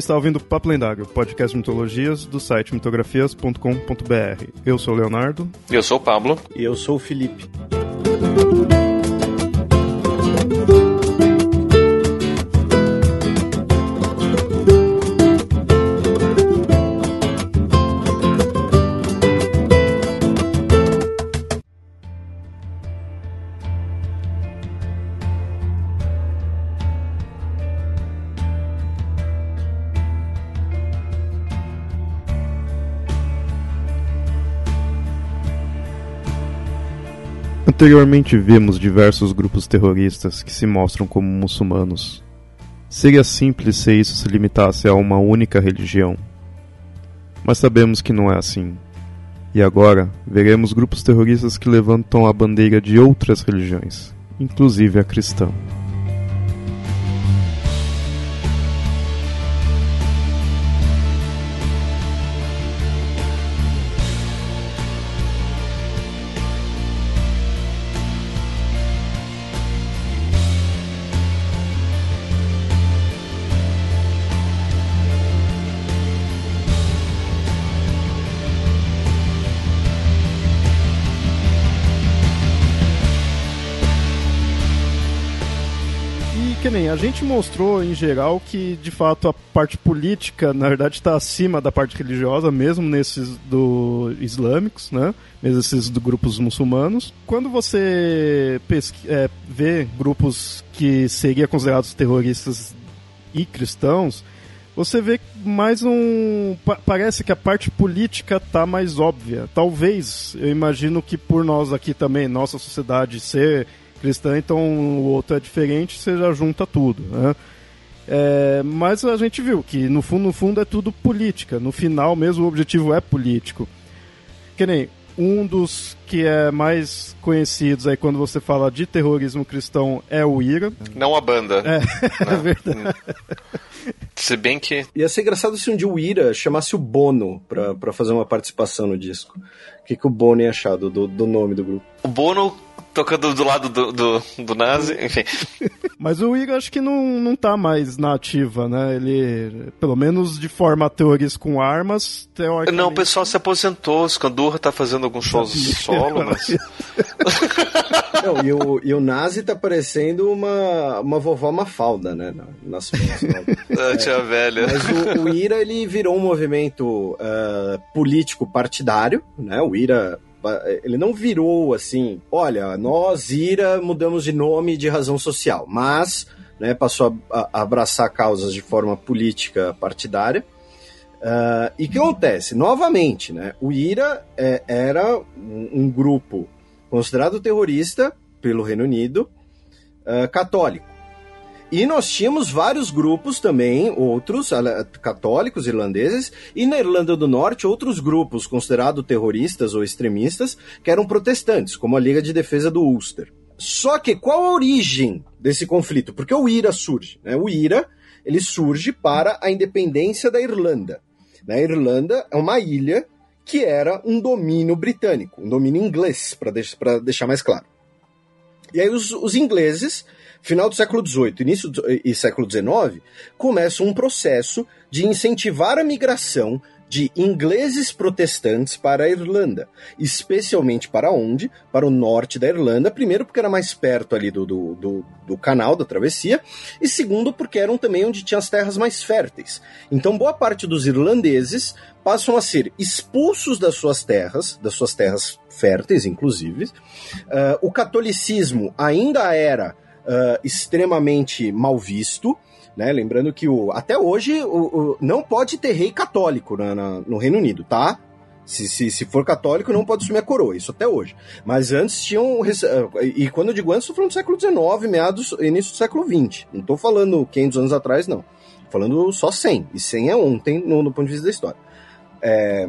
está ouvindo Papo Lendário, podcast de mitologias do site mitografias.com.br. Eu sou o Leonardo. Eu sou o Pablo. E eu sou o Felipe. Anteriormente vimos diversos grupos terroristas que se mostram como muçulmanos. Seria simples se isso se limitasse a uma única religião. Mas sabemos que não é assim. E agora veremos grupos terroristas que levantam a bandeira de outras religiões, inclusive a cristã. A gente mostrou em geral que de fato a parte política na verdade está acima da parte religiosa, mesmo nesses do islâmicos, né? Mesmo esses do grupos muçulmanos. Quando você é, vê grupos que seriam considerados terroristas e cristãos, você vê mais um. Parece que a parte política tá mais óbvia. Talvez, eu imagino que por nós aqui também, nossa sociedade ser cristã, então o outro é diferente, você já junta tudo, né? É, mas a gente viu que no fundo, no fundo é tudo política. No final mesmo o objetivo é político. Que nem um dos que é mais conhecidos aí quando você fala de terrorismo cristão é o IRA. Não a banda. É, é verdade. Se bem que. Ia ser engraçado se um dia o Ira chamasse o Bono pra, pra fazer uma participação no disco. O que, que o Bono ia achar do, do, do nome do grupo? O Bono tocando do lado do, do, do Nazi, enfim. Mas o Igor acho que não, não tá mais na ativa, né? Ele, pelo menos de forma teorias com armas, teoricamente... Não, o pessoal se aposentou, o Scandurra tá fazendo alguns shows solo, mas... não, e o, e o Nazi tá parecendo uma, uma vovó Mafalda, né? Nas fotos. a tia velha. Mas o, o, IRA, ele virou um movimento uh, político partidário, né? O IRA ele não virou assim, olha, nós, IRA, mudamos de nome de razão social, mas né, passou a, a abraçar causas de forma política partidária. Uh, e o que acontece? Novamente, né, o IRA é, era um, um, grupo considerado terrorista pelo Reino Unido, uh, católico. E nós tínhamos vários grupos também, outros católicos irlandeses, e na Irlanda do Norte, outros grupos considerados terroristas ou extremistas, que eram protestantes, como a Liga de Defesa do Ulster. Só que qual a origem desse conflito? Porque o IRA surge. Né? O IRA ele surge para a independência da Irlanda. Né? Irlanda é uma ilha que era um domínio britânico, um domínio inglês, para deixar mais claro. E aí os, os ingleses final do século XVIII, início do, e século XIX, começa um processo de incentivar a migração de ingleses protestantes para a Irlanda, especialmente para onde? Para o norte da Irlanda, primeiro porque era mais perto ali do, do, do, do, canal da travessia, e segundo porque eram também onde tinha as terras mais férteis. Então boa parte dos irlandeses passam a ser expulsos das suas terras, das suas terras férteis, inclusive. Uh, o catolicismo ainda era uh, extremamente mal visto. Né? Lembrando que o, até hoje o, o não pode ter rei católico na, na, no Reino Unido, tá? Se, se, se, for católico, não pode assumir a coroa, isso até hoje. Mas antes tinham. E quando eu digo antes, estou falando do século XIX, meados, início do século XX. Não estou falando 500 anos atrás, não. Tô falando só 100. E 100 é ontem, no, no ponto de vista da história. É,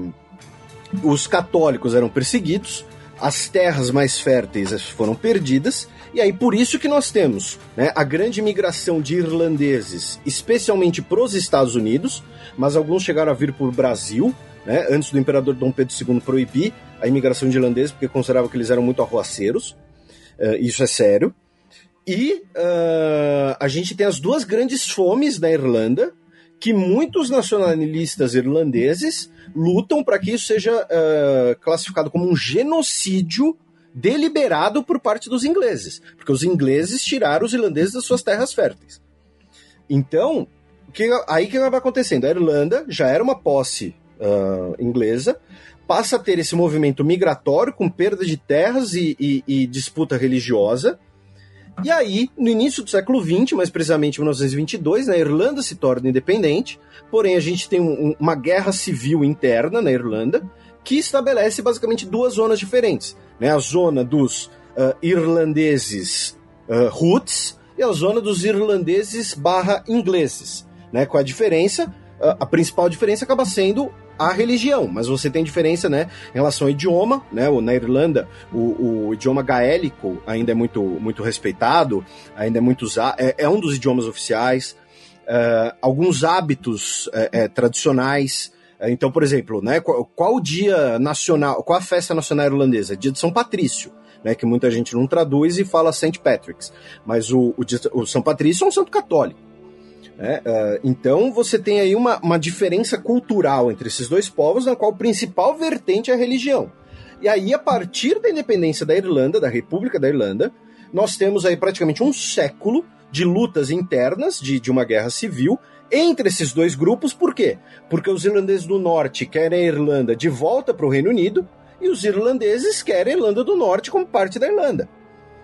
os católicos eram perseguidos, as terras mais férteis foram perdidas, e aí, por isso que nós temos né, a grande migração de irlandeses, especialmente para os Estados Unidos, mas alguns chegaram a vir para o Brasil, né, antes do imperador Dom Pedro II proibir a imigração de irlandeses, porque considerava que eles eram muito arruaceiros. Uh, isso é sério. E uh, a gente tem as duas grandes fomes na Irlanda, que muitos nacionalistas irlandeses lutam para que isso seja uh, classificado como um genocídio deliberado por parte dos ingleses, porque os ingleses tiraram os irlandeses das suas terras férteis. Então, que, aí que vai acontecendo? A Irlanda já era uma posse uh, inglesa, passa a ter esse movimento migratório com perda de terras e, e, e disputa religiosa. E aí, no início do século XX, mais precisamente em 1922, a Irlanda se torna independente, porém a gente tem um, uma guerra civil interna na Irlanda que estabelece basicamente duas zonas diferentes. Né? A zona dos uh, irlandeses uh, roots e a zona dos irlandeses barra ingleses. Né? Com a diferença, a principal diferença acaba sendo a religião, mas você tem diferença, né, em relação ao idioma, né, na Irlanda o, o idioma gaélico ainda é muito, muito respeitado, ainda é muito usado, é, é um dos idiomas oficiais, uh, alguns hábitos é, é, tradicionais, então, por exemplo, né, qual, qual, o dia nacional, qual a festa nacional irlandesa? Dia de São Patrício. Né, que muita gente não traduz e fala St. Patrick's, mas o, o, o São Patrício é um santo católico. Né? Uh, então você tem aí uma, uma diferença cultural entre esses dois povos, na qual o principal vertente é a religião. E aí, a partir da independência da Irlanda, da República da Irlanda, nós temos aí praticamente um século de lutas internas, de, de uma guerra civil, entre esses dois grupos, por quê? Porque os irlandeses do norte querem a Irlanda de volta para o Reino Unido e os irlandeses querem a Irlanda do Norte como parte da Irlanda.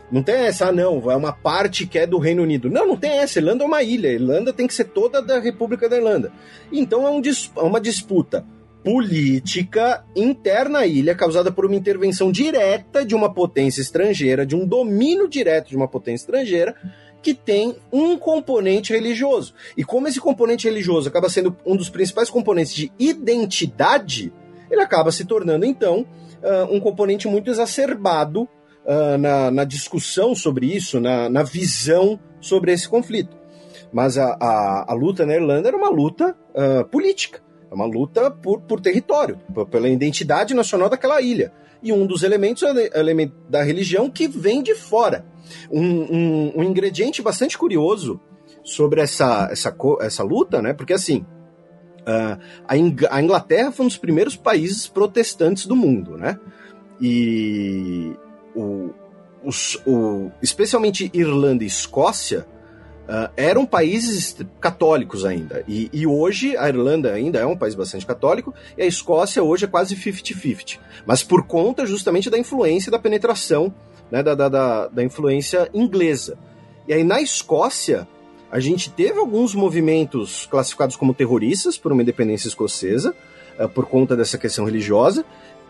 Não tem essa, ah, não, é uma parte que é do Reino Unido. Não, não tem essa. Irlanda é uma ilha. Irlanda tem que ser toda da República da Irlanda. Então é, um, é uma disputa política interna à ilha causada por uma intervenção direta de uma potência estrangeira, de um domínio direto de uma potência estrangeira que tem um componente religioso. E como esse componente religioso acaba sendo um dos principais componentes de identidade, ele acaba se tornando então uh, um componente muito exacerbado uh, na, na, discussão sobre isso, na, na, visão sobre esse conflito. Mas a, a, a, luta na Irlanda era uma luta uh, política, é uma luta por, por território, pela identidade nacional daquela ilha. E um dos elementos é o elemento da religião que vem de fora. Um, um, um ingrediente bastante curioso sobre essa, essa, essa luta, né? Porque assim, Uh, a, Inglaterra foi um dos primeiros países protestantes do mundo, né? E o, os, o, especialmente Irlanda e Escócia, uh, eram países católicos ainda. E, e, hoje a Irlanda ainda é um país bastante católico e a Escócia hoje é quase 50-50. Mas por conta justamente da influência da penetração, né, da, da, da, da influência inglesa. E aí na Escócia, a gente teve alguns movimentos classificados como terroristas por uma independência escocesa, uh, por conta dessa questão religiosa,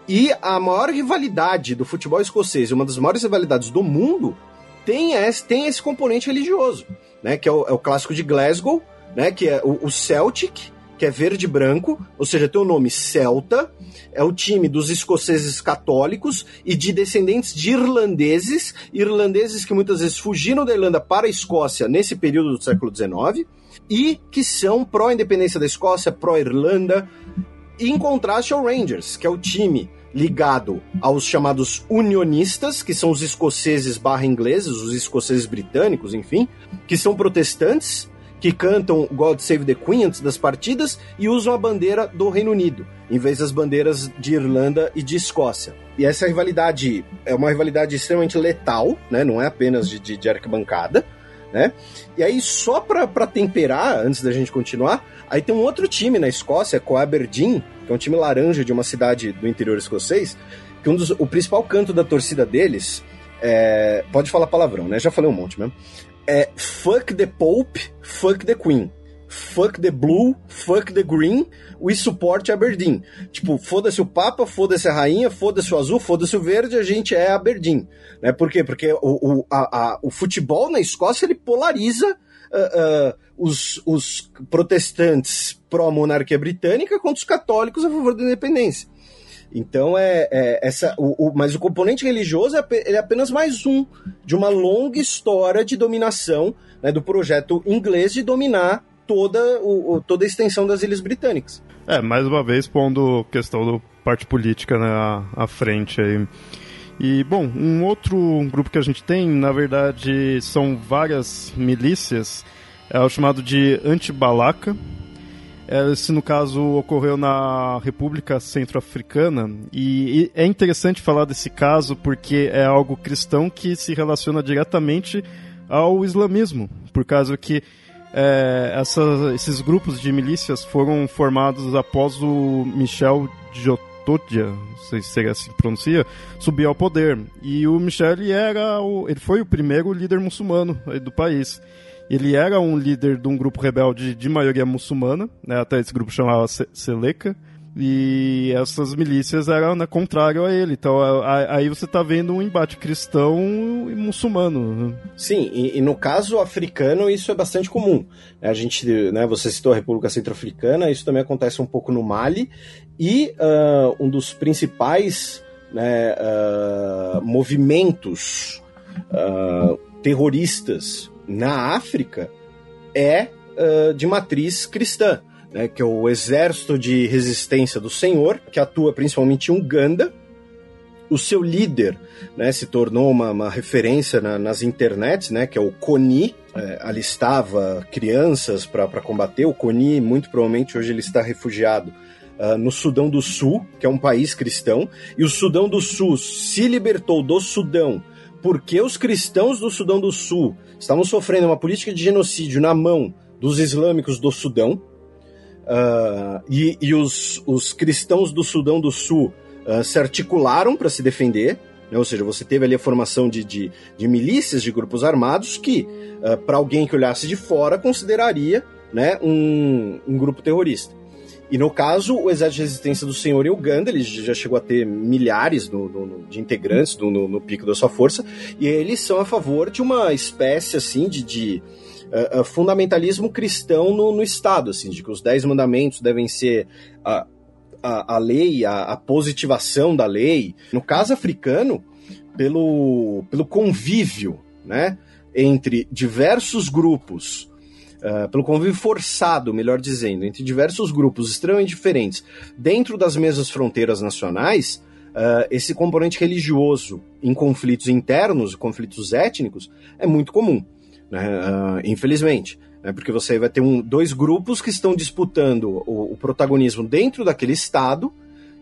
e a maior rivalidade do futebol escocês, uma das maiores rivalidades do mundo, tem esse, tem esse componente religioso, né? Que é o, é o clássico de Glasgow, né? Que é o, o Celtic, que é verde e branco, ou seja, tem o nome Celta, é o time dos escoceses católicos e de descendentes de irlandeses, irlandeses que muitas vezes fugiram da Irlanda para a Escócia nesse período do século XIX, e que são pró-independência da Escócia, pró-Irlanda, em contraste ao Rangers, que é o time ligado aos chamados unionistas, que são os escoceses barra ingleses, os escoceses britânicos, enfim, que são protestantes, que cantam God Save the Queen antes das partidas e usam a bandeira do Reino Unido, em vez das bandeiras de Irlanda e de Escócia. E essa rivalidade é uma rivalidade extremamente letal, né? não é apenas de, de, de arquibancada, né? E aí, só para temperar, antes da gente continuar, aí tem um outro time na Escócia, com o Aberdeen, que é um time laranja de uma cidade do interior escocês, que um dos, o principal canto da torcida deles é, pode falar palavrão, né? Já falei um monte mesmo. É fuck the Pope, fuck the Queen. Fuck the Blue, fuck the Green, we support Aberdeen. Tipo, foda-se o Papa, foda-se a Rainha, foda-se o Azul, foda-se o Verde, a gente é Aberdeen. Né? Por quê? Porque o, o, a, a, o futebol na Escócia ele polariza uh, uh, os, os protestantes pró-monarquia britânica contra os católicos a favor da independência. Então é, é essa, o, o, mas o componente religioso é, é, apenas mais um de uma longa história de dominação né, do projeto inglês de dominar toda, o, toda a extensão das ilhas britânicas. É, mais uma vez pondo questão do parte política né, à, à frente aí. E, bom, um outro grupo que a gente tem, na verdade, são várias milícias, é o chamado de Antibalaca, Esse, no caso, ocorreu na República Centro-Africana. E é interessante falar desse caso porque é algo cristão que se relaciona diretamente ao islamismo. Por causa que é, essa, esses grupos de milícias foram formados após o Michel Jotodia, não sei se seria assim que pronuncia, subir ao poder. E o Michel ele era o, ele foi o primeiro líder muçulmano do país. Ele era um líder de um grupo rebelde de maioria muçulmana, né, até esse grupo chamava Seleka, e essas milícias eram né, contrário a ele. Então aí você está vendo um embate cristão e muçulmano. Né? Sim, e, e, no caso africano isso é bastante comum. A gente, né, você citou a República Centro-Africana, isso também acontece um pouco no Mali, e uh, um dos principais né, uh, movimentos uh, terroristas na África é uh, de matriz cristã, né, que é o Exército de Resistência do Senhor, que atua principalmente em Uganda. O seu líder né, se tornou uma, uma referência na, nas internets, né, que é o CONI, é, alistava crianças para combater. O CONI, muito provavelmente, hoje ele está refugiado uh, no Sudão do Sul, que é um país cristão, e o Sudão do Sul se libertou do Sudão porque os cristãos do Sudão do Sul estavam sofrendo uma política de genocídio na mão dos islâmicos do Sudão, uh, e, e os, os, cristãos do Sudão do Sul uh, se articularam para se defender, né? ou seja, você teve ali a formação de, de, de milícias, de grupos armados, que, uh, para alguém que olhasse de fora, consideraria né, um, um grupo terrorista. E no caso, o Exército de Resistência do Senhor em Uganda, ele já chegou a ter milhares no, no, de integrantes no, no, pico da sua força, e eles são a favor de uma espécie assim de, de uh, uh, fundamentalismo cristão no, Estado, assim, de que os dez mandamentos devem ser a, a, lei, a, a positivação da lei. No caso africano, pelo, pelo convívio né, entre diversos grupos uh, pelo convívio forçado, melhor dizendo, entre diversos grupos extremamente diferentes dentro das mesmas fronteiras nacionais, uh, esse componente religioso em conflitos internos, conflitos étnicos, é muito comum, né? uh, infelizmente. Né? Porque você vai ter um, dois grupos que estão disputando o, o protagonismo dentro daquele Estado,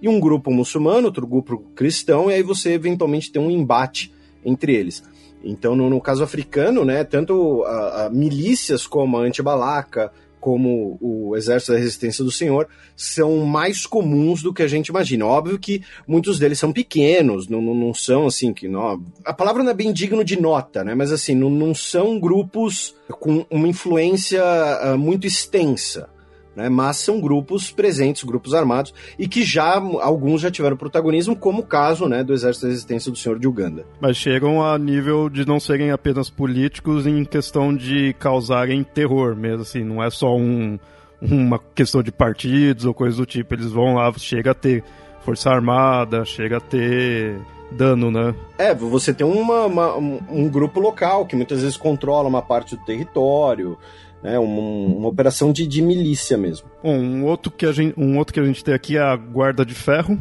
e um grupo muçulmano, outro grupo cristão, e aí você eventualmente tem um embate entre eles. Então, no, no caso africano, né, tanto a, a milícias como a Antibalaca, como o Exército da Resistência do Senhor, são mais comuns do que a gente imagina. Óbvio que muitos deles são pequenos, não, não, não são assim que. Não, a palavra não é bem digno de nota, né? Mas assim, não, não são grupos com uma influência uh, muito extensa né? Mas são grupos presentes, grupos armados, e que já alguns já tiveram protagonismo, como o caso né, do Exército da Resistência do Senhor de Uganda. Mas chegam a nível de não serem apenas políticos em questão de causarem terror mesmo, assim, não é só um, uma questão de partidos ou coisa do tipo, eles vão lá, chega a ter força armada, chega a ter dano, né? É, você tem uma, uma um, um grupo local que muitas vezes controla uma parte do território, né, uma, uma operação de, de milícia mesmo. Um outro, que a gente, um outro que a gente tem aqui é a Guarda de Ferro.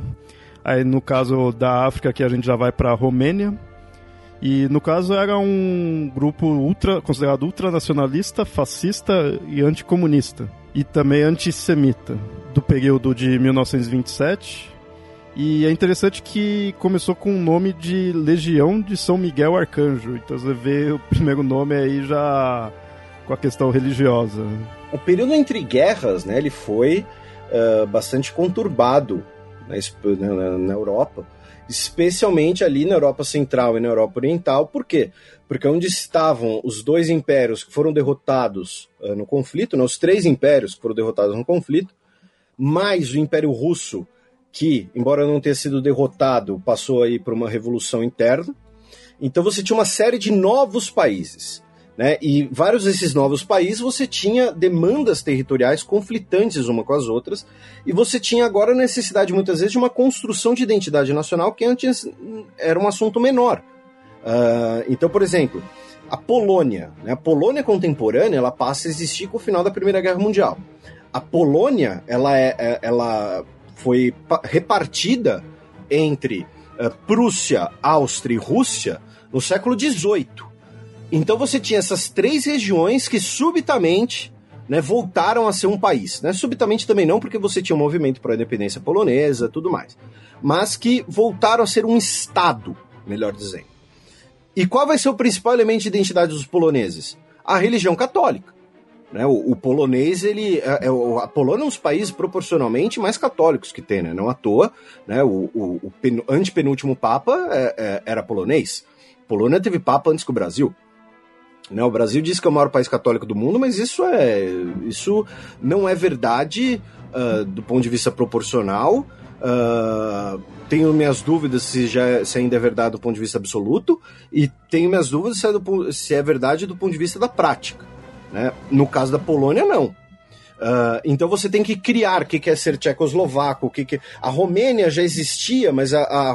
Aí no caso da África que a gente já vai para a Romênia. E no caso era um grupo ultra, considerado ultranacionalista, fascista e anticomunista. E também antissemita, do período de 1927. E é interessante que começou com o nome de Legião de São Miguel Arcanjo. Então você vê o primeiro nome aí já com a questão religiosa. O período entre guerras, né, ele foi uh, bastante conturbado na, na, na, Europa, especialmente ali na Europa Central e na Europa Oriental. Por quê? Porque onde estavam os dois impérios que foram derrotados uh, no conflito, né, os três impérios que foram derrotados no conflito, mais o Império Russo, que, embora não tenha sido derrotado, passou aí por uma revolução interna. Então você tinha uma série de novos países. Né? E vários desses novos países você tinha demandas territoriais conflitantes uma com as outras, e você tinha agora a necessidade, muitas vezes, de uma construção de identidade nacional que antes era um assunto menor. Uh, então, por exemplo, a Polônia. Né? A Polônia contemporânea ela passa a existir com o final da Primeira Guerra Mundial. A Polônia ela, é, é ela foi repartida entre uh, Prússia, Áustria e Rússia no século XVIII. Então você tinha essas três regiões que subitamente né, voltaram a ser um país. Né? Subitamente também não, porque você tinha um movimento para a independência polonesa tudo mais. Mas que voltaram a ser um Estado, melhor dizendo. E qual vai ser o principal elemento de identidade dos poloneses? A religião católica. Né? O, o, polonês, ele é, é, a Polônia é um dos países proporcionalmente mais católicos que tem, né? não à toa. Né? O, o, o pen, antepenúltimo papa é, é, era polonês. Polônia teve papa antes que o Brasil. Né, o Brasil diz que é o maior país católico do mundo, mas isso é isso não é verdade uh, do ponto de vista proporcional. Uh, tenho minhas dúvidas se, já, se ainda é verdade do ponto de vista absoluto, e tenho minhas dúvidas se é, do, se é verdade do ponto de vista da prática. Né? No caso da Polônia, não. Uh, então você tem que criar o que, que é ser tchecoslovaco, o que, que. A Romênia já existia, mas a, a,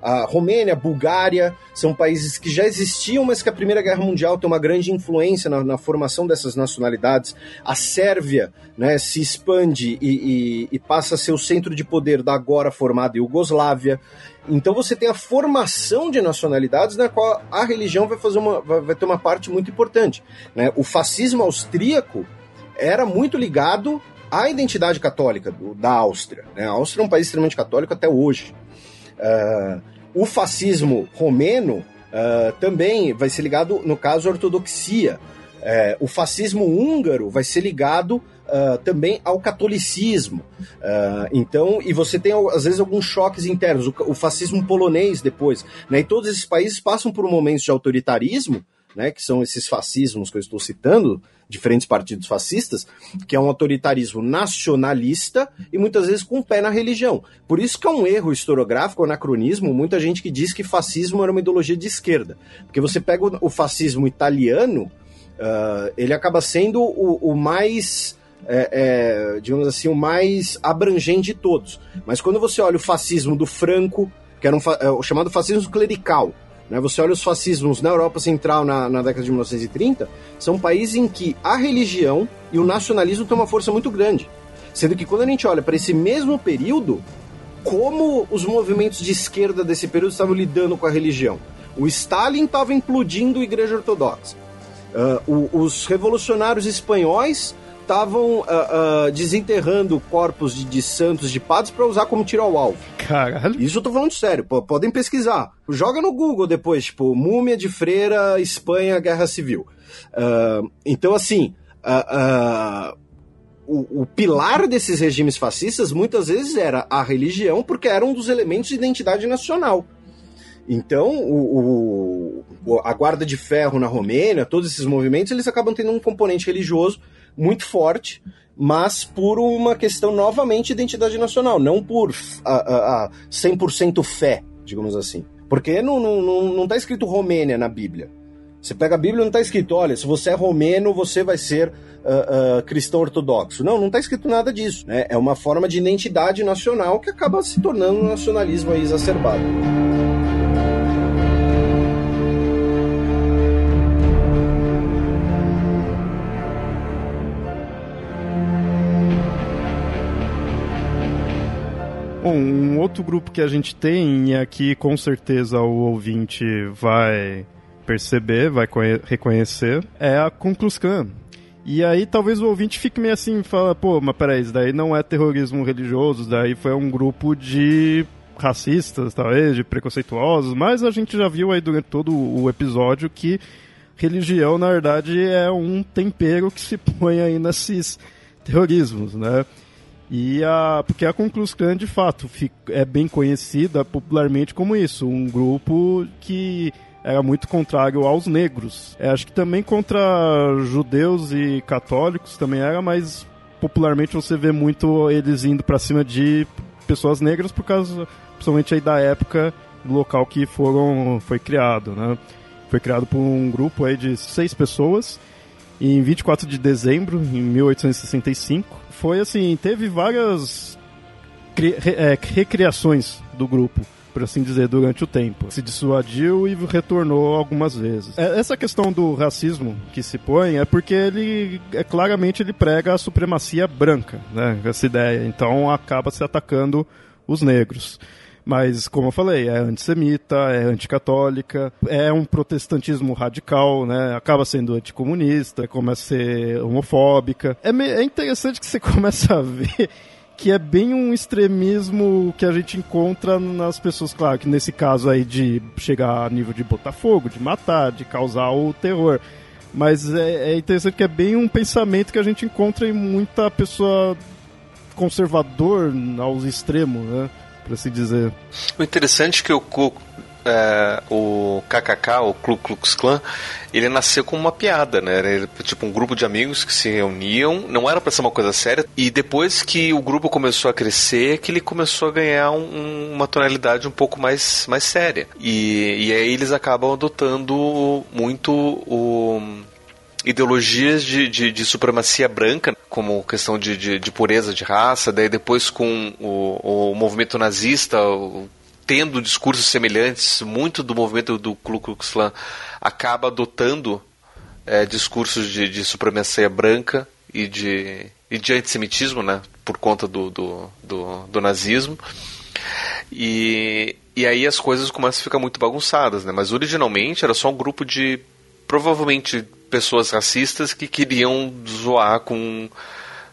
a Romênia, a Bulgária são países que já existiam, mas que a Primeira Guerra Mundial tem uma grande influência na, na formação dessas nacionalidades. A Sérvia né, se expande e, e, e passa a ser o centro de poder da agora formada Iugoslávia. Então você tem a formação de nacionalidades na qual a religião vai fazer uma, vai ter uma parte muito importante. Né? O fascismo austríaco era muito ligado à identidade católica do, da Áustria. Né? A Áustria é um país extremamente católico até hoje. Uh, o fascismo romeno uh, também vai ser ligado, no caso, à ortodoxia. Uh, o fascismo húngaro vai ser ligado Uh, também ao catolicismo. Uh, então, e você tem às vezes alguns choques internos, o, o fascismo polonês depois, né? E todos esses países passam por momentos de autoritarismo né, que são esses fascismos que eu estou citando, diferentes partidos fascistas, que é um autoritarismo nacionalista e muitas vezes com o pé na religião. Por isso que é um erro historiográfico, um anacronismo, muita gente que diz que fascismo era uma ideologia de esquerda. Porque você pega o, fascismo italiano, uh, ele acaba sendo o, o mais. É, é, digamos assim, o mais abrangente de todos. Mas quando você olha o fascismo do Franco, que era um, é, o chamado fascismo clerical, né? Você olha os fascismos na Europa Central na, na década de 1930, são países em que a religião e o nacionalismo têm uma força muito grande. Sendo que quando a gente olha para esse mesmo período, como os movimentos de esquerda desse período estavam lidando com a religião? O Stalin estava implodindo a Igreja Ortodoxa. Uh, o, os revolucionários espanhóis estavam uh, uh, desenterrando corpos de, de, santos, de padres, para usar como tiro ao alvo. Caralho. Isso eu tô falando sério, podem pesquisar. Joga no Google depois, tipo, Múmia de Freira, Espanha, Guerra Civil. Uh, então, assim, o, o, pilar desses regimes fascistas muitas vezes era a religião, porque era um dos elementos de identidade nacional. Então, o, o, a Guarda de Ferro na Romênia, todos esses movimentos, eles acabam tendo um componente religioso muito forte, mas por uma questão novamente de identidade nacional, não por a, a, a 100% fé, digamos assim. Porque não, não, não, não tá escrito Romênia na Bíblia. Você pega a Bíblia não está escrito, olha, se você é romeno, você vai ser uh, uh, cristão ortodoxo. Não, não está escrito nada disso. Né? É uma forma de identidade nacional que acaba se tornando um nacionalismo exacerbado. Bom, um outro grupo que a gente tem, e aqui com certeza o ouvinte vai perceber, vai reconhecer, é a Klan. E aí talvez o ouvinte fique meio assim, fala, pô, mas peraí, isso daí não é terrorismo religioso, daí foi um grupo de racistas, talvez, de preconceituosos, mas a gente já viu aí durante todo o episódio que religião, na verdade, é um tempero que se põe aí nesses terrorismos, né? E a, porque a Klux Klan, de fato, é bem conhecida popularmente como isso, um grupo que era muito contrário aos negros. É, acho que também contra judeus e católicos também era, mas popularmente você vê muito eles indo para cima de pessoas negras por causa, principalmente aí da época do local que foram foi criado, né? Foi criado por um grupo aí de seis pessoas em 24 de dezembro, em 1865. Foi assim, teve várias é, recriações do grupo, por assim dizer, durante o tempo. Se dissuadiu e retornou algumas vezes. É, essa questão do racismo que se põe é porque ele, é, claramente, ele prega a supremacia branca, né? Essa ideia. Então acaba se atacando os negros. Mas, como eu falei, é antissemita, é anticatólica, é um protestantismo radical, né? Acaba sendo anticomunista, começa a ser homofóbica. É, é interessante que você começa a ver que é bem um extremismo que a gente encontra nas pessoas, claro, que nesse caso aí de chegar a nível de botar fogo, de matar, de causar o terror. Mas é, é interessante que é bem um pensamento que a gente encontra em muita pessoa conservador aos extremos, né? Por assim dizer. O interessante é que o, é, o KKK, o Ku Klux Klan, ele nasceu como uma piada, né? Era tipo um grupo de amigos que se reuniam, não era para ser uma coisa séria, e depois que o grupo começou a crescer, que ele começou a ganhar um, uma tonalidade um pouco mais, mais séria. E, e aí eles acabam adotando muito o ideologias de, de, de, supremacia branca, como questão de, de, de, pureza de raça, daí depois com o, o movimento nazista, o, tendo discursos semelhantes, muito do movimento do Ku Klux Klan acaba adotando é, discursos de, de, supremacia branca e de, e de antissemitismo, né, por conta do, do, do, do nazismo. E, e aí as coisas começam a ficar muito bagunçadas, né? Mas originalmente era só um grupo de provavelmente pessoas racistas que queriam zoar com,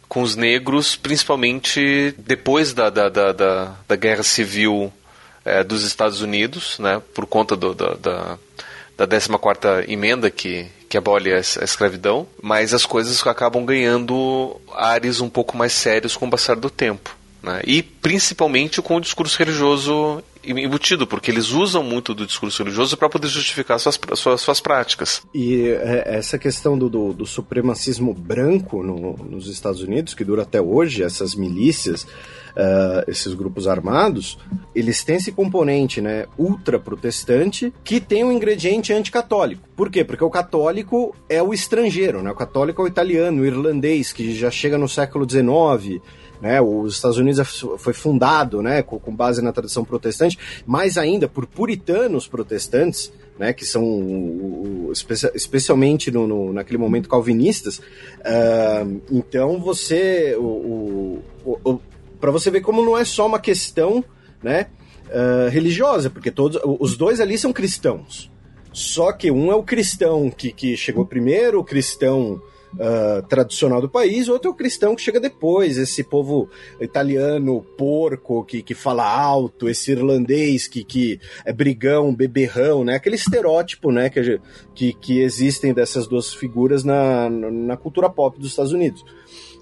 com os negros, principalmente depois da, da, da, da, da guerra civil é, dos Estados Unidos, né, por conta do, da, da, da 14ª emenda que, que abole a, a escravidão, mas as coisas acabam ganhando ares um pouco mais sérios com o passar do tempo. Né? E principalmente com o discurso religioso embutido, porque eles usam muito do discurso religioso para poder justificar suas, suas, suas práticas. E é, essa questão do, do, do supremacismo branco no, nos Estados Unidos, que dura até hoje, essas milícias, uh, esses grupos armados, eles têm esse componente né, ultra-protestante que tem um ingrediente anticatólico. Por quê? Porque o católico é o estrangeiro, né? o católico é o italiano, o irlandês, que já chega no século XIX. Né, os Estados Unidos é foi fundado né, com, base na tradição protestante, mais ainda por puritanos protestantes, né, que são especialmente no, no, naquele momento calvinistas. Uh, então você, para você ver como não é só uma questão, né, uh, religiosa, porque todos os dois ali são cristãos. Só que um é o cristão que, que chegou primeiro, o cristão uh, tradicional do país, outro é o cristão que chega depois, esse povo italiano porco que, que fala alto, esse irlandês que, que é brigão, beberrão, né? Aquele estereótipo, né, que, que, que existem dessas duas figuras na, na cultura pop dos Estados Unidos.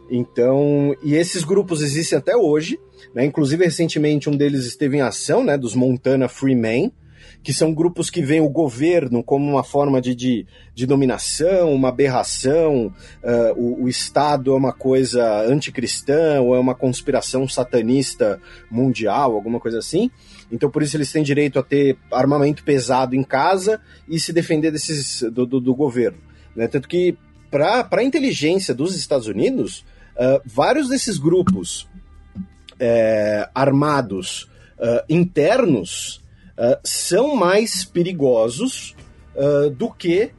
Então, e esses grupos existem até hoje, né? Inclusive, recentemente, um deles esteve em ação, né? Dos Montana Free Men, que são grupos que veem o governo como uma forma de, de, de dominação, uma aberração, uh, o, o, Estado é uma coisa anticristã ou é uma conspiração satanista mundial, alguma coisa assim. Então, por isso, eles têm direito a ter armamento pesado em casa e se defender desses, do, do, do governo. Né? Tanto que, para a inteligência dos Estados Unidos, Uh, vários desses grupos é, armados uh, internos uh, são mais perigosos do que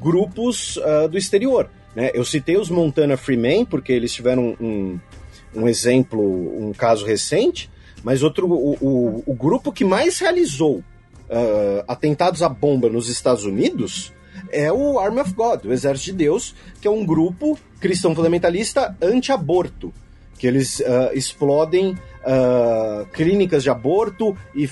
grupos do exterior. Né? Eu citei os Montana Freemen porque eles tiveram um, um exemplo, um caso recente, mas outro, o, o, o grupo que mais realizou atentados à bomba nos Estados Unidos é o Army of God, o Exército de Deus, que é um grupo cristão fundamentalista anti-aborto, que eles uh, explodem uh, clínicas de aborto e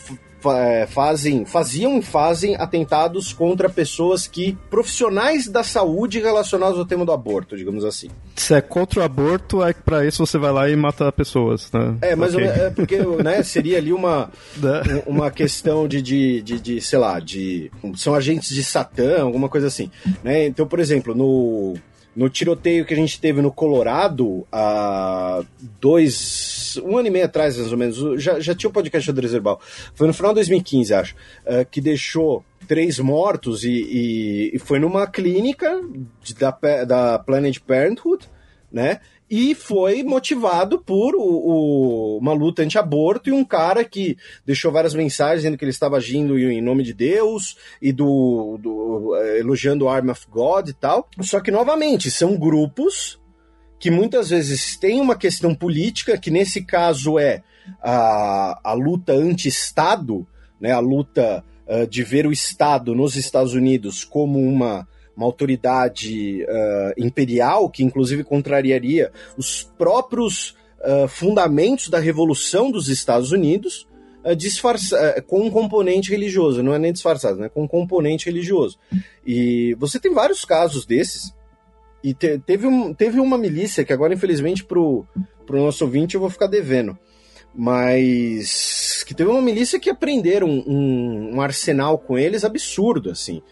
fazem, faziam e fazem atentados contra pessoas que profissionais da saúde relacionados ao tema do aborto, digamos assim. Se é contra o aborto, é que para isso você vai lá e mata pessoas, né? É, mas okay. é porque né, seria ali uma, né? uma questão de, de, de, de, sei lá, de são agentes de Satã, alguma coisa assim, né? Então, por exemplo, no no tiroteio que a gente teve no Colorado há dois. um ano e meio atrás, mais ou menos, já, já tinha o podcast do Herbal. Foi no final de 2015, acho, uh, que deixou três mortos e, e, e foi numa clínica da, da Planet Parenthood, né? E foi motivado por o, o, uma luta anti-aborto e um cara que deixou várias mensagens dizendo que ele estava agindo em nome de Deus e do, do eh, elogiando o Arm of God e tal. Só que novamente são grupos que muitas vezes têm uma questão política que nesse caso é a, a luta anti-Estado, né, a luta uh, de ver o Estado nos Estados Unidos como uma, uma autoridade uh, imperial, que inclusive contrariaria os próprios uh, fundamentos da Revolução dos Estados Unidos, disfarça, com um componente religioso, não é nem disfarçado, né, com um componente religioso. E você tem vários casos desses, e te, teve, um, teve uma milícia que agora, infelizmente, pro, pro nosso ouvinte eu vou ficar devendo. Mas que teve uma milícia que aprenderam um, um, arsenal com eles absurdo, assim.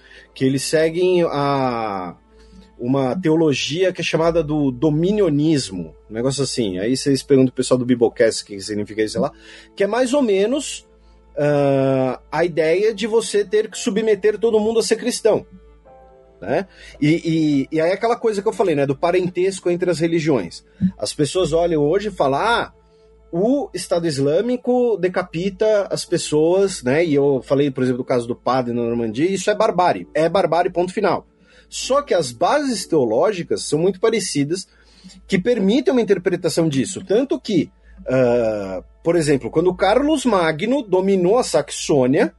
Que eles seguem a uma teologia que é chamada do dominionismo, um negócio assim. Aí vocês perguntam pro pessoal do Biblecast o que significa isso, lá. Que é mais ou menos uh, a ideia de você ter que submeter todo mundo a ser cristão. Né? E, e, e, aí aquela coisa que eu falei, né, do parentesco entre as religiões. As pessoas olham hoje e falam, ah, o Estado Islâmico decapita as pessoas, né? E eu falei, por exemplo, do caso do padre na Normandia, isso é barbárie. É barbárie, ponto final. Só que as bases teológicas são muito parecidas, que permitem uma interpretação disso. Tanto que, uh, por exemplo, quando Carlos Magno dominou a Saxônia,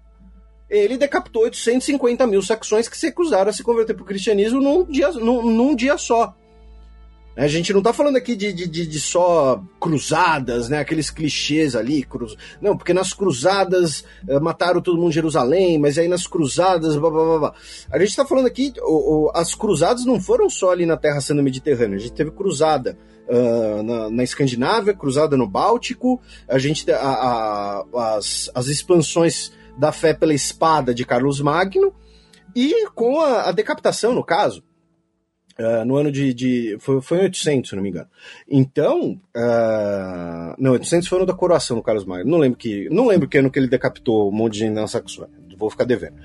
ele decapitou 850 mil saxões que se recusaram a se converter para o cristianismo num dia, num, num dia só. A gente não está falando aqui de, de, de, só cruzadas, né? Aqueles clichês ali. Cruz... Não, porque nas cruzadas uh, mataram todo mundo em Jerusalém, mas aí nas cruzadas. Blá, blá, blá, A gente está falando aqui, o, o, as cruzadas não foram só ali na Terra Santa Mediterrânea. A gente teve cruzada uh, na, na, Escandinávia, cruzada no Báltico, a gente a, a, as, as expansões da fé pela espada de Carlos Magno, e com a, a decapitação, no caso, uh, no ano de. de foi, foi em 800, se não me engano. Então. Uh, não, 800 foi o ano da coroação do Carlos Magno. Não lembro que, não lembro que ano que ele decapitou um monte de gente na Saxônia. Vou ficar devendo.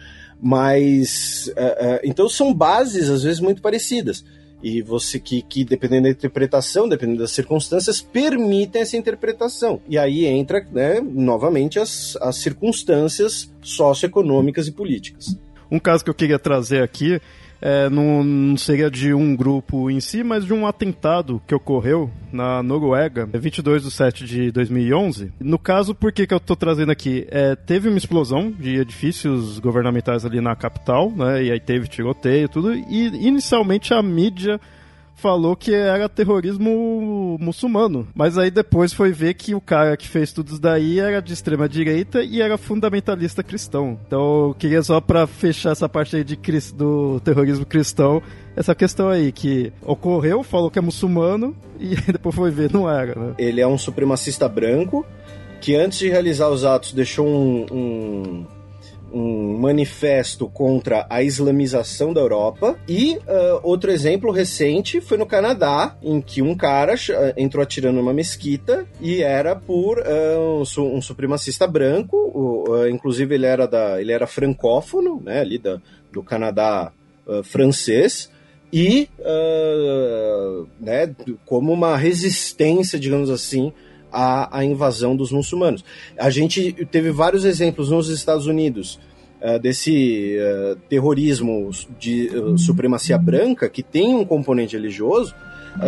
Mas. Uh, então são bases, às vezes, muito parecidas e você que, que dependendo da interpretação, dependendo das circunstâncias, permitem essa interpretação. E aí entra, né, novamente, as, as circunstâncias socioeconômicas e políticas. Um caso que eu queria trazer aqui é, não, não, seria de um grupo em si, mas de um atentado que ocorreu na Noruega, 22 de 7 de 2011. No caso, por que, que eu estou trazendo aqui? É, teve uma explosão de edifícios governamentais ali na capital, né, e aí teve tiroteio tudo, e inicialmente a mídia falou que era terrorismo muçulmano. Mas aí depois foi ver que o cara que fez tudo isso daí era de extrema direita e era fundamentalista cristão. Então eu queria só para fechar essa parte aí de, do terrorismo cristão, essa questão aí que ocorreu, falou que é muçulmano e depois foi ver, não era, né? Ele é um supremacista branco que antes de realizar os atos deixou um, um um manifesto contra a islamização da Europa. E uh, outro exemplo recente foi no Canadá, em que um cara entrou atirando numa mesquita e era por uh, um, um, supremacista branco, uh, inclusive ele era, da, ele era francófono, né, ali da, do Canadá francês e uh, né, como uma resistência, digamos assim, à invasão dos muçulmanos. A gente teve vários exemplos nos Estados Unidos uh, desse uh, terrorismo de uh, supremacia branca que tem um componente religioso.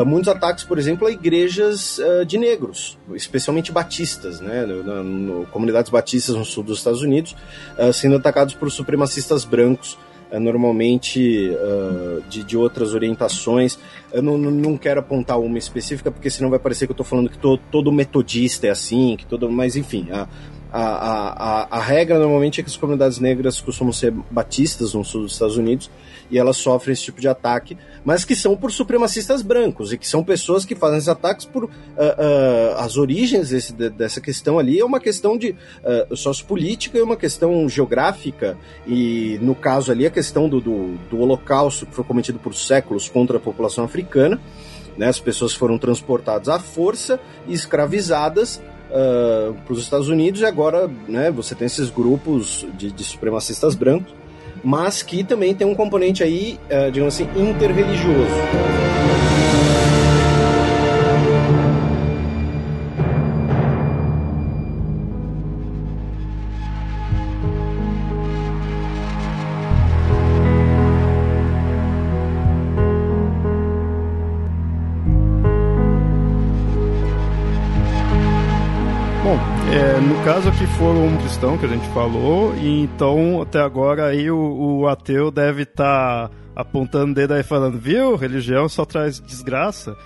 muitos ataques, por exemplo, a igrejas de negros, especialmente batistas, né, no, no, comunidades batistas no sul dos Estados Unidos, sendo atacados por supremacistas brancos normalmente uh, de, de outras orientações. Eu não, não quero apontar uma específica, porque senão vai parecer que eu estou falando que to, todo metodista é assim, que todo. Mas enfim, a, a, a, a, regra normalmente é que as comunidades negras costumam ser batistas no sul dos Estados Unidos e elas sofrem esse tipo de ataque, mas que são por supremacistas brancos e que são pessoas que fazem esses ataques por uh, uh, as origens desse, dessa questão ali é uma questão de uh, sociopolítica e uma questão geográfica. E no caso ali a questão do, do, do holocausto que foi cometido por séculos contra a população africana, né, as pessoas foram transportadas à força e escravizadas Uh, para os Estados Unidos e agora né, você tem esses grupos de, de supremacistas brancos mas que também tem um componente aí, uh, digamos assim, interreligioso. Foram um cristão que a gente falou, e então até agora aí o, o ateu deve estar tá apontando o dedo aí falando, viu, religião só traz desgraça.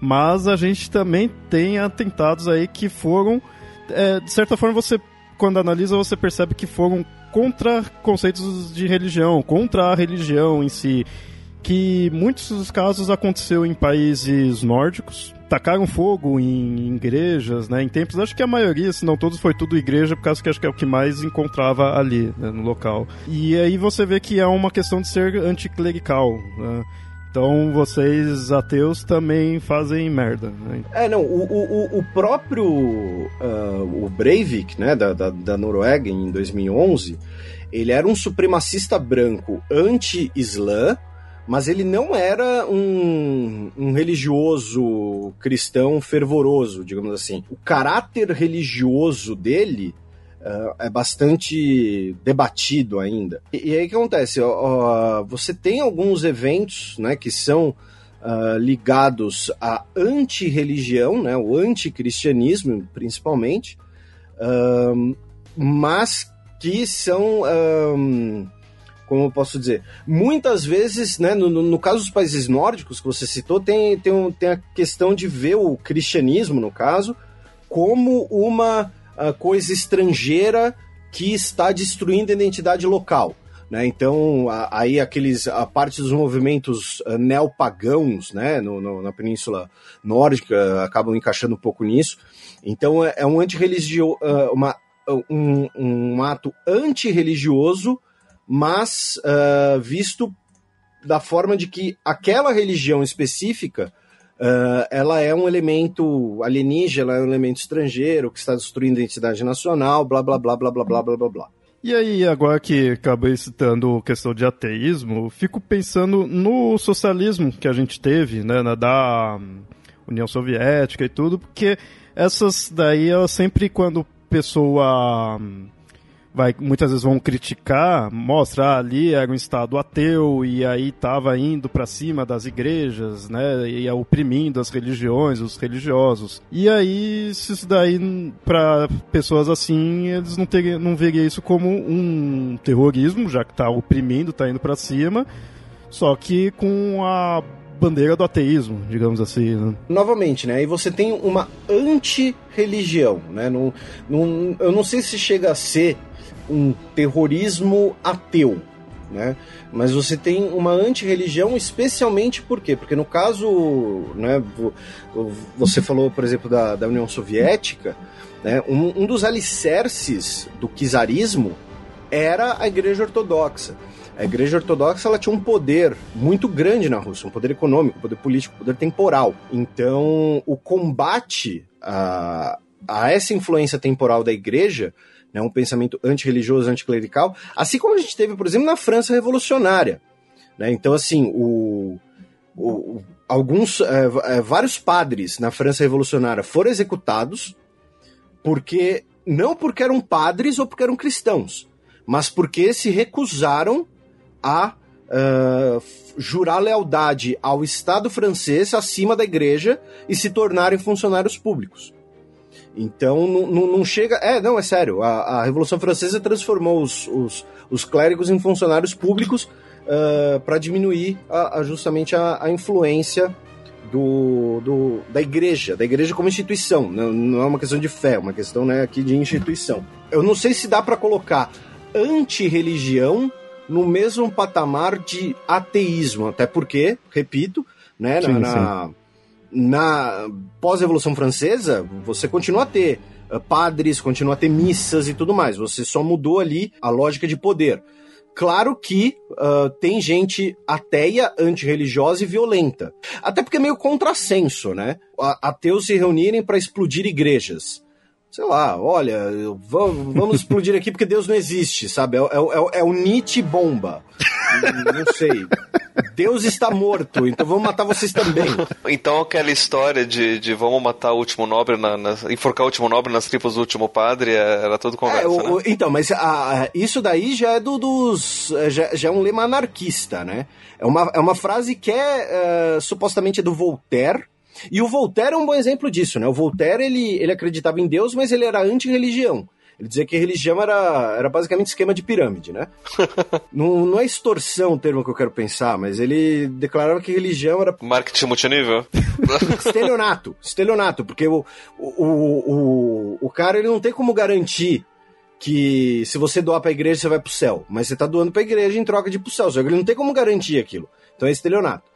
Mas a gente também tem atentados aí que foram, é, de certa forma, você quando analisa você percebe que foram contra conceitos de religião, contra a religião em si, que muitos dos casos aconteceu em países nórdicos, tacaram fogo em igrejas, né, em templos. Acho que a maioria, se não todos, foi tudo igreja, por causa que acho que é o que mais encontrava ali, né, no local. E aí você vê que é uma questão de ser anticlerical, né? Então vocês ateus também fazem merda. Né? É, não, o, o, o próprio uh, o Breivik, né, da, da, da Noruega em 2011, ele era um supremacista branco anti-islã, mas ele não era um, um religioso cristão fervoroso, digamos assim. O caráter religioso dele Uh, é bastante debatido ainda. E, e aí o que acontece? Uh, você tem alguns eventos né, que são uh, ligados à anti-religião, né, o anticristianismo principalmente, mas que são como eu posso dizer, muitas vezes, né, no, no, caso dos países nórdicos que você citou, tem, tem, um, tem a questão de ver o cristianismo, no caso, como uma uh, coisa estrangeira que está destruindo a identidade local. Né? Então, a, aí aqueles, a parte dos movimentos uh, neopagãos né? No, no, na Península Nórdica acabam encaixando um pouco nisso. Então, é, é um uh, uma, um, um ato antirreligioso mas uh, visto da forma de que aquela religião específica uh, ela é um elemento alienígena, ela é um elemento estrangeiro que está destruindo a identidade nacional, blá blá blá blá blá blá blá blá blá. E aí, agora que acabei citando questão de ateísmo, fico pensando no socialismo que a gente teve, né, da União Soviética e tudo, porque essas daí, eu sempre quando pessoa vai, muitas vezes vão criticar, mostrar ali era um estado ateu e aí estava indo para cima das igrejas, né, e oprimindo as religiões, os religiosos. E aí isso daí para pessoas assim, eles não teriam, não veriam isso como um terrorismo, já que está oprimindo, está indo para cima, só que com a bandeira do ateísmo, digamos assim. Né? Novamente, né? Aí você tem uma anti-religião, né? Não, não, eu não sei se chega a ser um terrorismo ateu, né? Mas você tem uma antirreligião, especialmente por quê? Porque no caso, né, você falou, por exemplo, da, da União Soviética, né, um, um dos alicerces do czarismo era a Igreja Ortodoxa. A Igreja Ortodoxa ela tinha um poder muito grande na Rússia, um poder econômico, um poder político, um poder temporal. Então, o combate a, a essa influência temporal da Igreja né, um pensamento antirreligioso, anticlerical, assim como a gente teve, por exemplo, na França revolucionária. Né? Então, assim, o, o alguns, é, é, vários padres na França revolucionária foram executados porque não porque eram padres ou porque eram cristãos, mas porque se recusaram a uh, jurar lealdade ao Estado francês acima da igreja e se tornarem funcionários públicos. Então não, não, chega. É, não, é sério. A, a Revolução Francesa transformou os, os, os clérigos em funcionários públicos uh, ah, para diminuir a, a, justamente a, a influência do, do, da igreja, da igreja como instituição. Não, não é uma questão de fé, é uma questão né, aqui de instituição. Eu não sei se dá para colocar anti-religião no mesmo patamar de ateísmo, até porque, repito, né, sim, na, sim na pós-revolução francesa, você continua a ter uh, padres, continua a ter missas e tudo mais. Você só mudou ali a lógica de poder. Claro que uh, tem gente ateia, antirreligiosa e violenta. Até porque é meio contrassenso, né? Ateus se reunirem para explodir igrejas sei lá, olha, vamos explodir aqui porque Deus não existe, sabe? É, é, é, é o Nietzsche bomba. não sei. Deus está morto, então vamos matar vocês também. Então aquela história de, de vamos matar o último nobre, na, na, enforcar o último nobre nas tripas do último padre, é, era tudo conversa, é, o, né? Então, mas a, isso daí já é do, dos... Já, já, é um lema anarquista, né? É uma, é uma frase que é uh, supostamente do Voltaire, e o Voltaire é um bom exemplo disso, né? O Voltaire, ele, ele acreditava em Deus, mas ele era anti-religião. Ele dizia que religião era, era basicamente esquema de pirâmide, né? não, não é extorsão o termo que eu quero pensar, mas ele declarava que religião era. Marketing multinível? estelionato. Estelionato, porque o, o, o, o cara ele não tem como garantir que se você doar pra igreja, você vai pro céu. Mas você tá doando pra igreja em troca de ir pro céu. Só que ele não tem como garantir aquilo. Então é estelionato.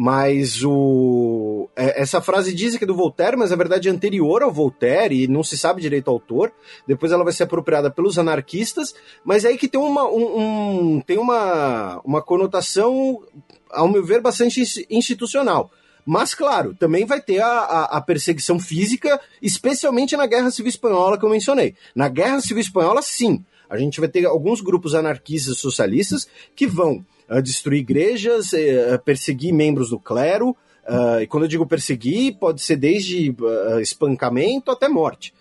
Mas o. É, essa frase diz que é do Voltaire, mas na verdade é anterior ao Voltaire e não se sabe direito o autor. Depois ela vai ser apropriada pelos anarquistas, mas é aí que tem uma, um, um, tem uma, uma conotação, ao meu ver, bastante institucional. Mas, claro, também vai ter a, a, a, perseguição física, especialmente na Guerra Civil Espanhola que eu mencionei. Na Guerra Civil Espanhola, sim, a gente vai ter alguns grupos anarquistas socialistas que vão destruir igrejas, uh, perseguir membros do clero. Uh, e quando eu digo perseguir, pode ser desde espancamento até morte.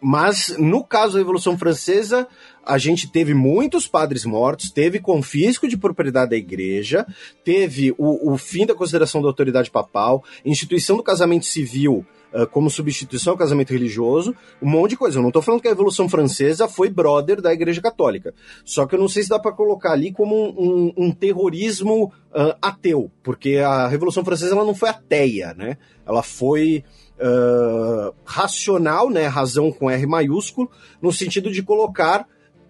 mas no caso da Revolução Francesa, a gente teve muitos padres mortos, teve confisco de propriedade da igreja, teve o, o fim da consideração da autoridade papal, instituição do casamento civil uh, como substituição ao casamento religioso, um monte de coisa. Eu não estou falando que a Revolução Francesa foi brother da Igreja Católica. Só que eu não sei se dá para colocar ali como um, um, um terrorismo uh, ateu, porque a Revolução Francesa ela não foi ateia, né? Ela foi uh, racional, né? Razão com R maiúsculo, no sentido de colocar,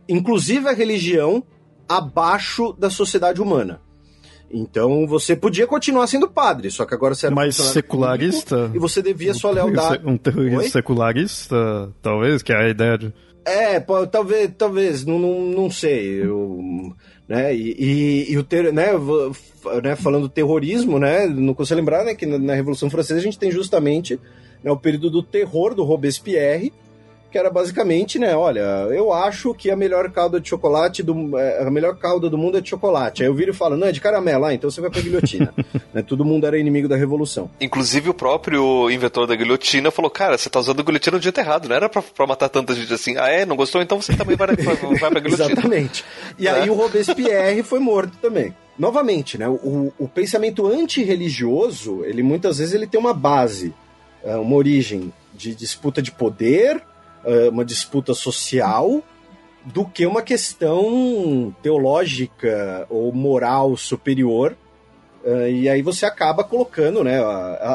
inclusive a religião, abaixo da sociedade humana. Então você podia continuar sendo padre, só que agora você era mais secularista e você devia sua lealdade. Um terrorista Oi? secularista, talvez, que é a ideia de. É, talvez, talvez, não, não, não sei. Eu, né, e, e, e o ter, né, né, falando terrorismo, né, não consigo lembrar né, que na, na Revolução Francesa a gente tem justamente né, o período do terror do Robespierre, que era basicamente, né, olha, eu acho que a melhor calda de chocolate do é, a melhor calda do mundo é de chocolate. Aí eu viro e falo, não, é de caramelo, ah, então você vai pra guilhotina. né, todo mundo era inimigo da revolução. Inclusive o próprio inventor da guilhotina falou, cara, você tá usando a guilhotina no dia errado, não era pra, pra matar tanta gente assim. Ah, é? Não gostou? Então você também vai, vai pra guilhotina. Exatamente. E é. aí o Robespierre foi morto também novamente, né, o, o pensamento antirreligioso, ele muitas vezes ele tem uma base, é, uma origem de disputa de poder, uma disputa social do que uma questão teológica ou moral superior. Uh, e aí você acaba colocando, né?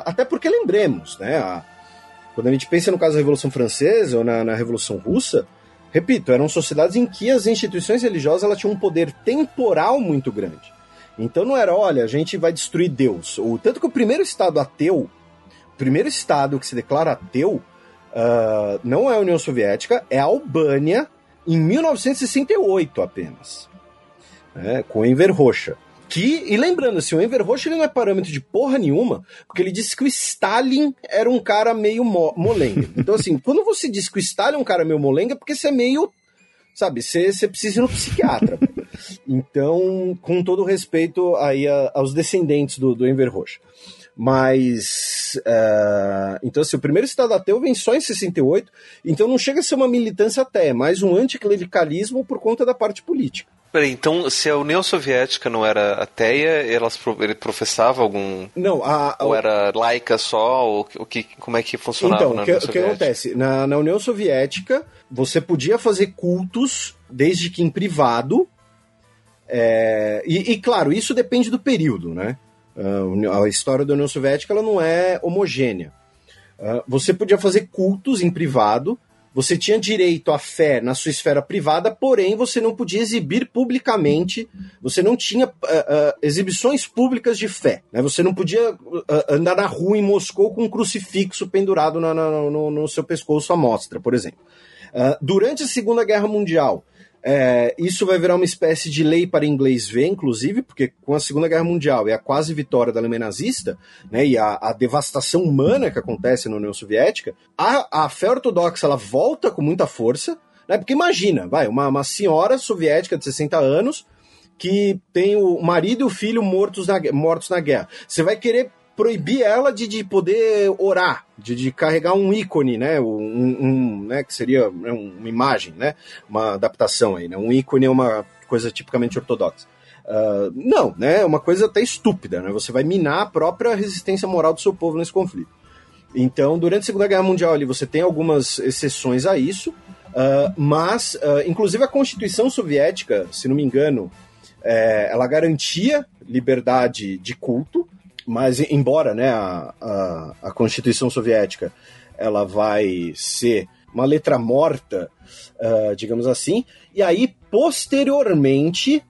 até porque lembremos, né? quando a gente pensa no caso da Revolução Francesa ou na, na, Revolução Russa, repito, eram sociedades em que as instituições religiosas elas tinham um poder temporal muito grande. Então não era, olha, a gente vai destruir Deus. O tanto que o primeiro estado ateu, o primeiro estado que se declara ateu, Uh, não é a União Soviética, é a Albânia, em 1968 apenas, né, com Enver Rocha. Que, e lembrando, assim, o Enver Rocha ele não é parâmetro de porra nenhuma, porque ele disse que o Stalin era um cara meio mo molenga. Então, assim, quando você diz que o Stalin é um cara meio molenga, é porque você é meio. Sabe, você, você precisa ir no psiquiatra. então, com todo respeito aí a, aos descendentes do, do Enver Rocha. Mas. Uh, então, assim, o primeiro Estado ateu vem só em 68, então não chega a ser uma militância até, é mais um anticlericalismo por conta da parte política. Peraí, então se a União Soviética não era ateia, elas, ele professava algum. Não, a, a, ou era laica só? Ou o que, como é que funcionava? Então, o que, que acontece? Na, na União Soviética, você podia fazer cultos, desde que em privado. É, e, e, claro, isso depende do período, né? Uh, a história da União Soviética ela não é homogênea. Uh, você podia fazer cultos em privado, você tinha direito à fé na sua esfera privada, porém você não podia exibir publicamente, você não tinha uh, exibições públicas de fé. Né? Você não podia andar na rua em Moscou com um crucifixo pendurado na, na, no, no, seu pescoço à mostra, por exemplo. durante a Segunda Guerra Mundial, é, isso vai virar uma espécie de lei para inglês ver, inclusive, porque com a Segunda Guerra Mundial e a quase vitória da Alemanha nazista, né, e a, a devastação humana que acontece na União Soviética, a, a fé ortodoxa ela volta com muita força, né, porque imagina, vai, uma, uma senhora soviética de 60 anos que tem o marido e o filho mortos na, mortos na guerra. Você vai querer proibir ela de, de poder orar, de, de carregar um ícone, né? Um, um né? Que seria né, uma imagem, né? Uma adaptação aí, né? Um ícone é uma coisa tipicamente ortodoxa. Uh, não, né? É uma coisa até estúpida, né? Você vai minar a própria resistência moral do seu povo nesse conflito. Então, durante a Segunda Guerra Mundial ali, você tem algumas exceções a isso, uh, mas, uh, inclusive a Constituição Soviética, se não me engano, é, ela garantia liberdade de culto, mas embora né, a, a, a Constituição Soviética ela vai ser uma letra morta, uh, digamos assim, e aí posteriormente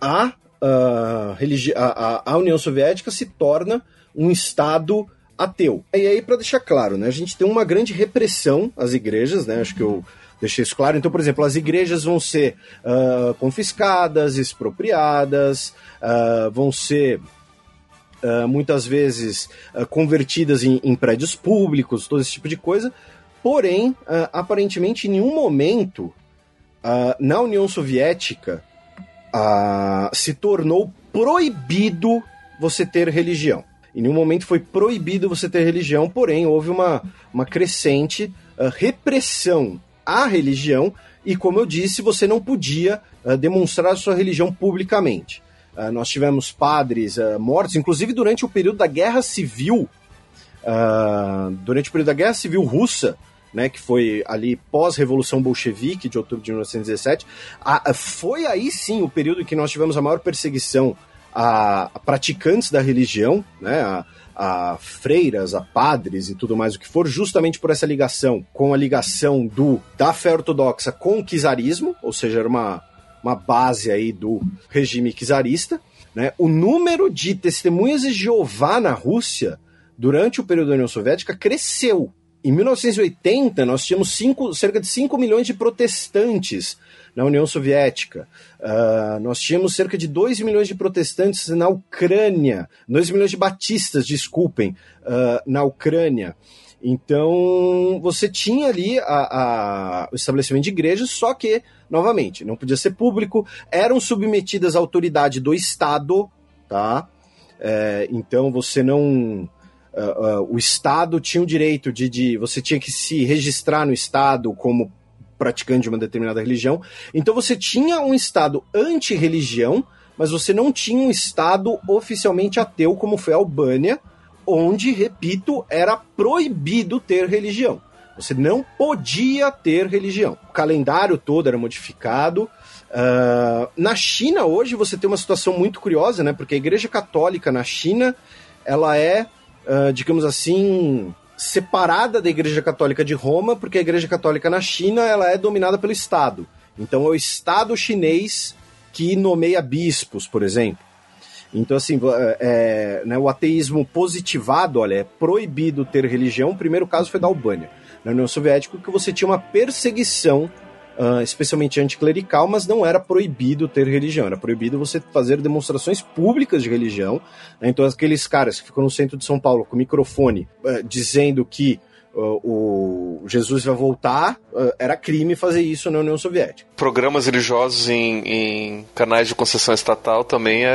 a, a, a, a União Soviética se torna um Estado ateu. E aí, para deixar claro, né, a gente tem uma grande repressão às igrejas, né, acho que eu deixei isso claro. Então, por exemplo, as igrejas vão ser uh, confiscadas, expropriadas, uh, vão ser uh, muitas vezes convertidas em, em, prédios públicos, todo esse tipo de coisa. Porém, aparentemente, em nenhum momento na União Soviética se tornou proibido você ter religião. Em nenhum momento foi proibido você ter religião, porém houve uma, uma crescente uh, repressão à religião e, como eu disse, você não podia uh, demonstrar sua religião publicamente. Uh, nós tivemos padres mortos, inclusive durante o período da Guerra Civil, durante o período da Guerra Civil Russa, né, que foi ali pós-revolução bolchevique de outubro de 1917, foi aí sim o período em que nós tivemos a maior perseguição a, a praticantes da religião, né, a, a freiras, a padres e tudo mais o que for, justamente por essa ligação com a ligação do da fé ortodoxa com o czarismo, ou seja, era uma, uma base aí do regime czarista. Né? O número de testemunhas de Jeová na Rússia durante o período da União Soviética cresceu. Em 1980, nós tínhamos cinco, cerca de 5 milhões de protestantes na União Soviética. Uh, nós tínhamos cerca de 2 milhões de protestantes na Ucrânia, 2 milhões de batistas, desculpem, uh, na Ucrânia. Então, você tinha ali a, a, o estabelecimento de igrejas, só que, novamente, não podia ser público, eram submetidas à autoridade do Estado, tá? É, então, você não. Uh, uh, o Estado tinha o direito de, de. Você tinha que se registrar no Estado como praticante de uma determinada religião. Então você tinha um Estado anti-religião, mas você não tinha um Estado oficialmente ateu, como foi a Albânia, onde, repito, era proibido ter religião. Você não podia ter religião. O calendário todo era modificado. Uh, na China, hoje, você tem uma situação muito curiosa, né? Porque a Igreja Católica na China, ela é, uh, digamos assim, separada da Igreja Católica de Roma, porque a Igreja Católica na China ela é dominada pelo Estado. Então é o Estado chinês que nomeia bispos, por exemplo. Então, assim, é, né, o ateísmo positivado, olha, é proibido ter religião. O primeiro caso foi da Albânia. Na União Soviética, que você tinha uma perseguição uh, especialmente anticlerical, mas não era proibido ter religião, era proibido você fazer demonstrações públicas de religião. Né? Então, aqueles caras que ficam no centro de São Paulo com microfone uh, dizendo que Uh, o Jesus vai voltar, era crime fazer isso na União Soviética. Programas religiosos em, em canais de concessão estatal também é,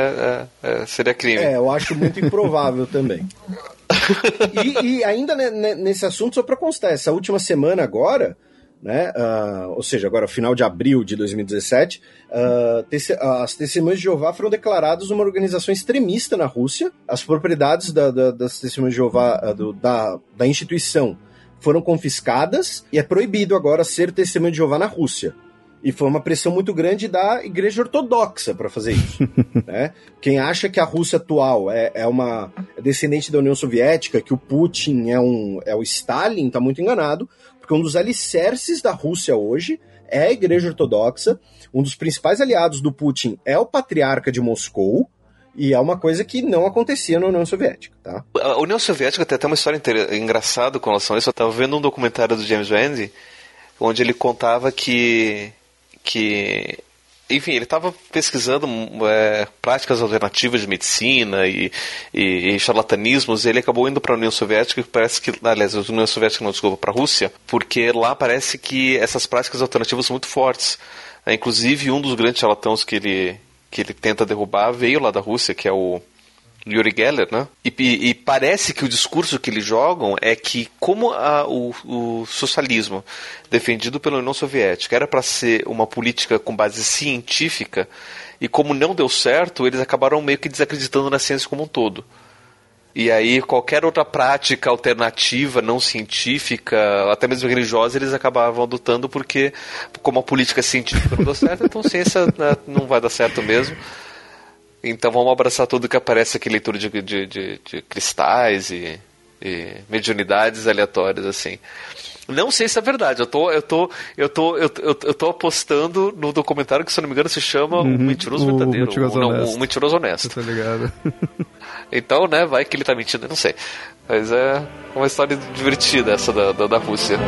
é, é, seria crime. É, eu acho muito improvável também. E, e ainda nesse assunto, só para constar, essa última semana agora, né? Uh, ou seja, agora final de abril de 2017, uh, as testemunhas de Jeová foram declaradas uma organização extremista na Rússia. As propriedades da, da, das testemunhas de Jeová, uh, do, da, da instituição, foram confiscadas e é proibido agora ser testemunha de Jeová na Rússia. E foi uma pressão muito grande da Igreja Ortodoxa para fazer isso. né? Quem acha que a Rússia atual é, é uma é descendente da União Soviética, que o Putin é, um, é o Stalin, está muito enganado, porque um dos alicerces da Rússia hoje é a Igreja Ortodoxa. Um dos principais aliados do Putin é o Patriarca de Moscou. E é uma coisa que não acontecia na União Soviética, tá? A União Soviética tem até uma história engraçada com relação a isso. Eu estava vendo um documentário do James Randi, onde ele contava que, que enfim, ele estava pesquisando é, práticas alternativas de medicina e, e, e charlatanismos, e ele acabou indo para a União Soviética, parece que, aliás, a União Soviética não, desculpa, para a Rússia, porque lá parece que essas práticas alternativas são muito fortes. É, inclusive, um dos grandes charlatãos que ele, que ele tenta derrubar veio lá da Rússia, que é o Yuri Geller, né? E, e, e, parece que o discurso que eles jogam é que, como a, o, o, socialismo defendido pela União Soviética era para ser uma política com base científica, e como não deu certo, eles acabaram meio que desacreditando na ciência como um todo. E aí qualquer outra prática alternativa, não científica, até mesmo religiosa, eles acabavam adotando porque, como a política científica não deu certo, então ciência né, não vai dar certo mesmo. Então vamos abraçar tudo que aparece aqui, leitura de, de, de, de cristais e, e mediunidades aleatórias, assim. Não sei se é verdade. Eu tô, eu tô, eu tô, eu, eu, eu tô apostando no documentário que, se não me engano, se chama uhum, O Mentiroso o Verdadeiro. Mentiroso não, o Mentiroso Honesto. Tá ligado. então, né, vai que ele tá mentindo, não sei. Mas é uma história divertida essa da, da, da Rússia.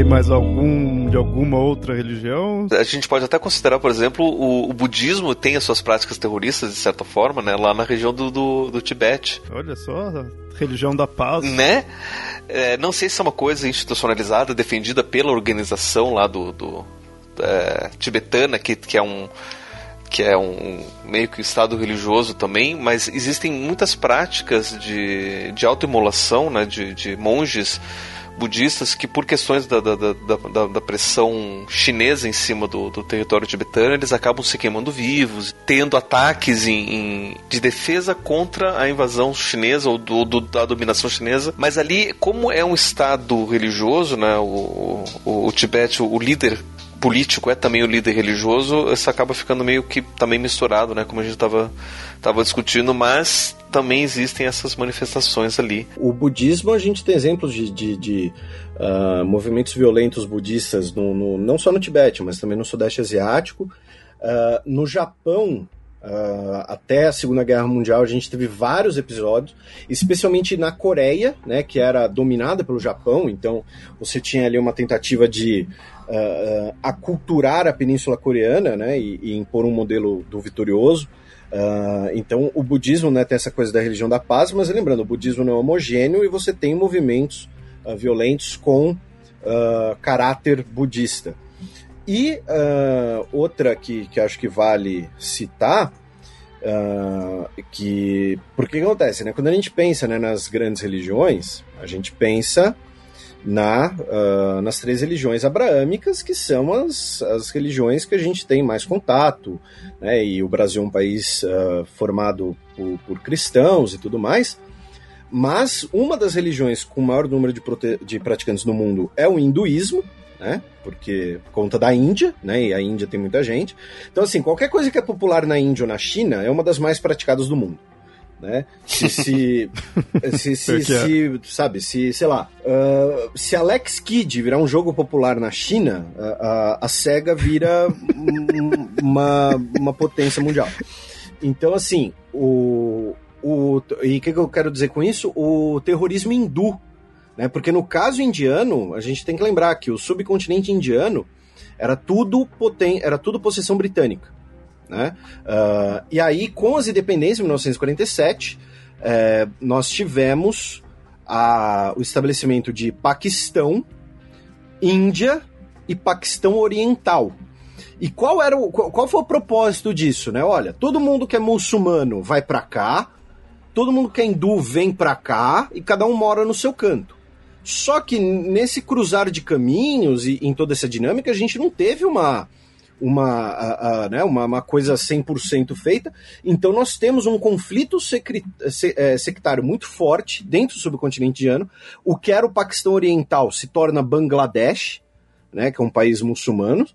Tem mais algum de alguma outra religião? A gente pode até considerar, por exemplo, o, o budismo tem as suas práticas terroristas, de certa forma, né? Lá na região do, do, do Tibete. Olha só, religião da paz. Né? É, não sei se é uma coisa institucionalizada, defendida pela organização lá do, do é, tibetana, que, que é um que é um meio que um estado religioso também, mas existem muitas práticas de, de autoimolação, né, de, de monges budistas que, por questões da, da, da, da pressão chinesa em cima do, do, território tibetano, eles acabam se queimando vivos, tendo ataques em, em, de defesa contra a invasão chinesa ou do, do, da dominação chinesa. Mas ali, como é um estado religioso, né, o, o, o Tibete, o líder político é também o líder religioso, isso acaba ficando meio que também misturado, né? Como a gente estava tava discutindo, mas também existem essas manifestações ali. O budismo, a gente tem exemplos de, de, de uh, movimentos violentos budistas, no, no, não só no Tibete, mas também no Sudeste Asiático. Uh, no Japão, Uh, até a Segunda Guerra Mundial a gente teve vários episódios, especialmente na Coreia, né, que era dominada pelo Japão, então você tinha ali uma tentativa de uh, aculturar a Península Coreana né, e, e, impor um modelo do vitorioso. Uh, então, o budismo né, tem essa coisa da religião da paz, mas lembrando, o budismo não é homogêneo e você tem movimentos uh, violentos com uh, caráter budista. E outra que, que acho que vale citar, que porque que acontece, né? Quando a gente pensa né, nas grandes religiões, a gente pensa na, uh, nas três religiões abraâmicas, que são as, as religiões que a gente tem mais contato, né? e o Brasil é um país uh, formado por, por, cristãos e tudo mais. Mas uma das religiões com maior número de, de praticantes no mundo é o hinduísmo, né? Porque por conta da Índia, né? E a Índia tem muita gente. Então, assim, qualquer coisa que é popular na Índia ou na China é uma das mais praticadas do mundo né? Se, se, se, se, se, sabe, se, sei lá, uh, se Alex Kidd virar um jogo popular na China, a, a, a SEGA vira uma, uma potência mundial. Então, assim, o, o, e o que, que eu quero dizer com isso? O terrorismo hindu, né? Porque no caso indiano, a gente tem que lembrar que o subcontinente indiano era tudo, poten era tudo possessão britânica. Né? Uh, e aí, com as independências em 1947, é, nós tivemos a, o estabelecimento de Paquistão, Índia e Paquistão Oriental. E qual era o, qual foi o propósito disso, né? Olha, todo mundo que é muçulmano vai para cá, todo mundo que é hindu vem para cá e cada um mora no seu canto. Só que nesse cruzar de caminhos e em toda essa dinâmica, a gente não teve uma uma, né, uma, uma coisa 100% feita. Então nós temos um conflito é, sectário muito forte dentro do subcontinente indiano. O que era o Paquistão Oriental se torna Bangladesh, né, que é um país muçulmano.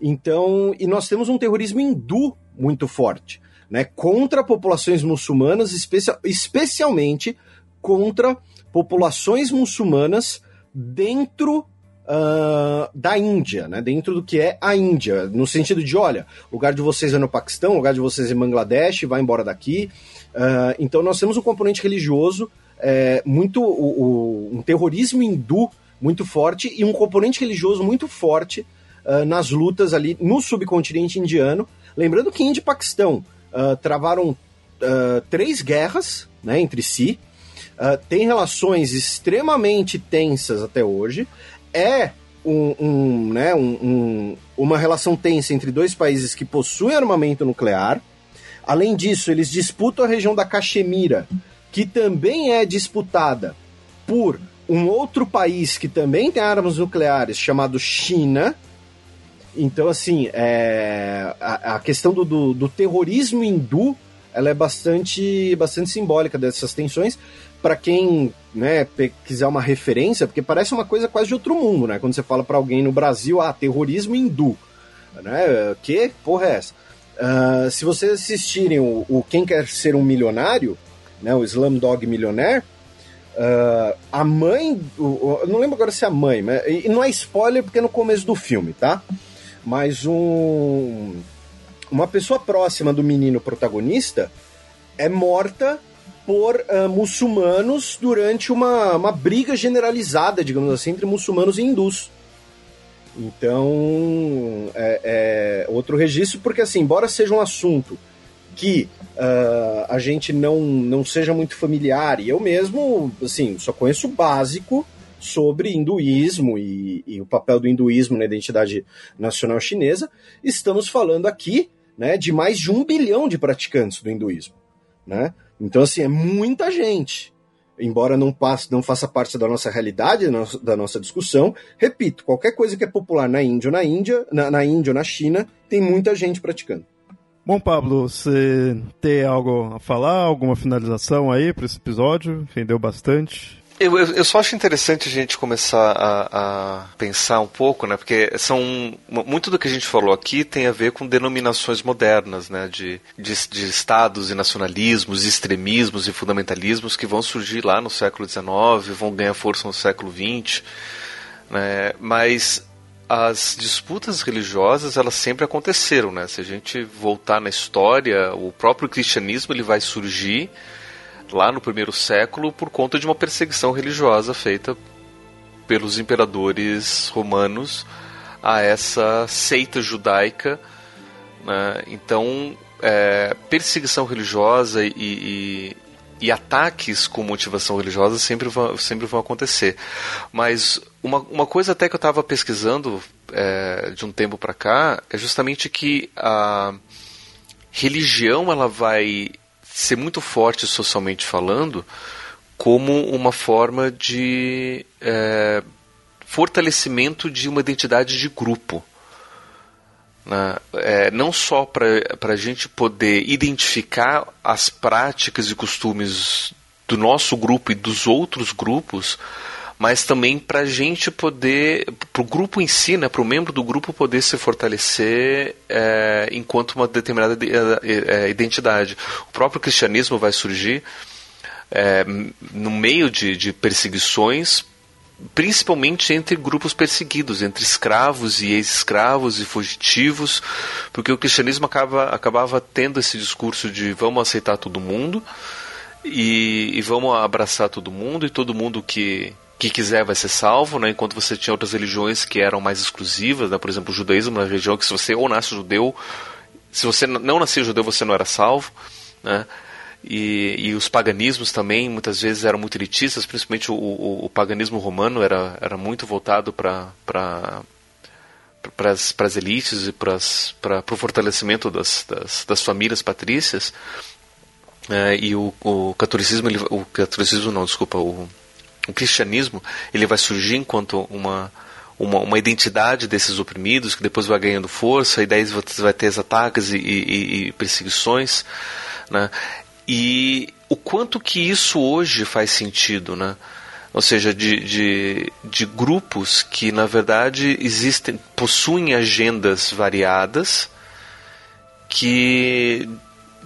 Então, e nós temos um terrorismo hindu muito forte, né, contra populações muçulmanas, especia, especialmente contra populações muçulmanas dentro uh, da Índia, né? Dentro do que é a Índia, no sentido de, olha, lugar de vocês é no Paquistão, lugar de vocês é em Bangladesh, vai embora daqui. Uh, então nós temos um componente religioso é, muito, o, o, um terrorismo hindu muito forte e um componente religioso muito forte uh, nas lutas ali no subcontinente indiano. Lembrando que Índia e Paquistão travaram três guerras né, entre si, Uh, tem relações extremamente tensas até hoje é um, um, né, um, uma relação tensa entre dois países que possuem armamento nuclear. Além disso, eles disputam a região da Caxemira, que também é disputada por um outro país que também tem armas nucleares, chamado China. Então, assim, é, a, a questão do, do, do terrorismo hindu ela é bastante, bastante simbólica dessas tensões. Para quem né, quiser uma referência, porque parece uma coisa quase de outro mundo, né? Quando você fala para alguém no Brasil, ah, terrorismo hindu. Né? Que porra é essa? Uh, se vocês assistirem o, o, Quem Quer Ser um Milionário, né, o Dog Milionaire, uh, a mãe. O, o, não lembro agora se é a mãe, mas, e não é spoiler porque é no começo do filme, tá? Mas um uma pessoa próxima do menino protagonista é morta por uh, muçulmanos durante uma, uma briga generalizada, digamos assim, entre muçulmanos e hindus. Então, é, é outro registro, porque assim, embora seja um assunto que uh, a gente não, não seja muito familiar, e eu mesmo, assim, só conheço o básico sobre hinduísmo e, e o papel do hinduísmo na identidade nacional chinesa, estamos falando aqui né, de mais de um bilhão de praticantes do hinduísmo. Né? Então, assim, é muita gente. Embora não, passe, não faça parte da nossa realidade, da nossa discussão, repito, qualquer coisa que é popular na Índia ou na Índia, na, na Índia ou na China, tem muita gente praticando. Bom, Pablo, você tem algo a falar, alguma finalização aí para esse episódio? Rendeu bastante. Eu, eu, só acho interessante a gente começar a, a, pensar um pouco, né? Porque são muito do que a gente falou aqui tem a ver com denominações modernas, né? De, de, de estados e nacionalismos, extremismos e fundamentalismos que vão surgir lá no século XIX, vão ganhar força no século XX, né? Mas as disputas religiosas elas sempre aconteceram, né? Se a gente voltar na história, o próprio cristianismo ele vai surgir lá no primeiro século por conta de uma perseguição religiosa feita pelos imperadores romanos a essa seita judaica. Né? Então, é, perseguição religiosa e, e, e, ataques com motivação religiosa sempre vão, sempre vão acontecer. Mas uma, uma coisa até que eu estava pesquisando é, de um tempo para cá é justamente que a religião ela vai ser muito forte socialmente falando como uma forma de é, fortalecimento de uma identidade de grupo. Né? É, não só para a gente poder identificar as práticas e costumes do nosso grupo e dos outros grupos, mas também para a gente poder, para o grupo em si, né, para o membro do grupo poder se fortalecer é, enquanto uma determinada é, é, identidade. O próprio cristianismo vai surgir é, no meio de, de perseguições principalmente entre grupos perseguidos, entre escravos e ex-escravos e fugitivos, porque o cristianismo acaba, acabava tendo esse discurso de vamos aceitar todo mundo e, e vamos abraçar todo mundo e todo mundo que que quiser vai ser salvo, né? enquanto você tinha outras religiões que eram mais exclusivas, né? por exemplo, o judaísmo uma religião que se você ou nasce judeu, se você não nascia judeu você não era salvo, né? E, e, os paganismos também muitas vezes eram muito elitistas, principalmente o, o, o paganismo romano era, era muito voltado para para as elites e para o fortalecimento das, das, das famílias patrícias. É, e o, o catolicismo, ele, o catolicismo não, desculpa, o, o cristianismo ele vai surgir enquanto uma, uma, uma, identidade desses oprimidos que depois vai ganhando força e daí você vai ter ataques e, e, e perseguições, né? E o quanto que isso hoje faz sentido, né? Ou seja, de, de, de grupos que na verdade existem, possuem agendas variadas que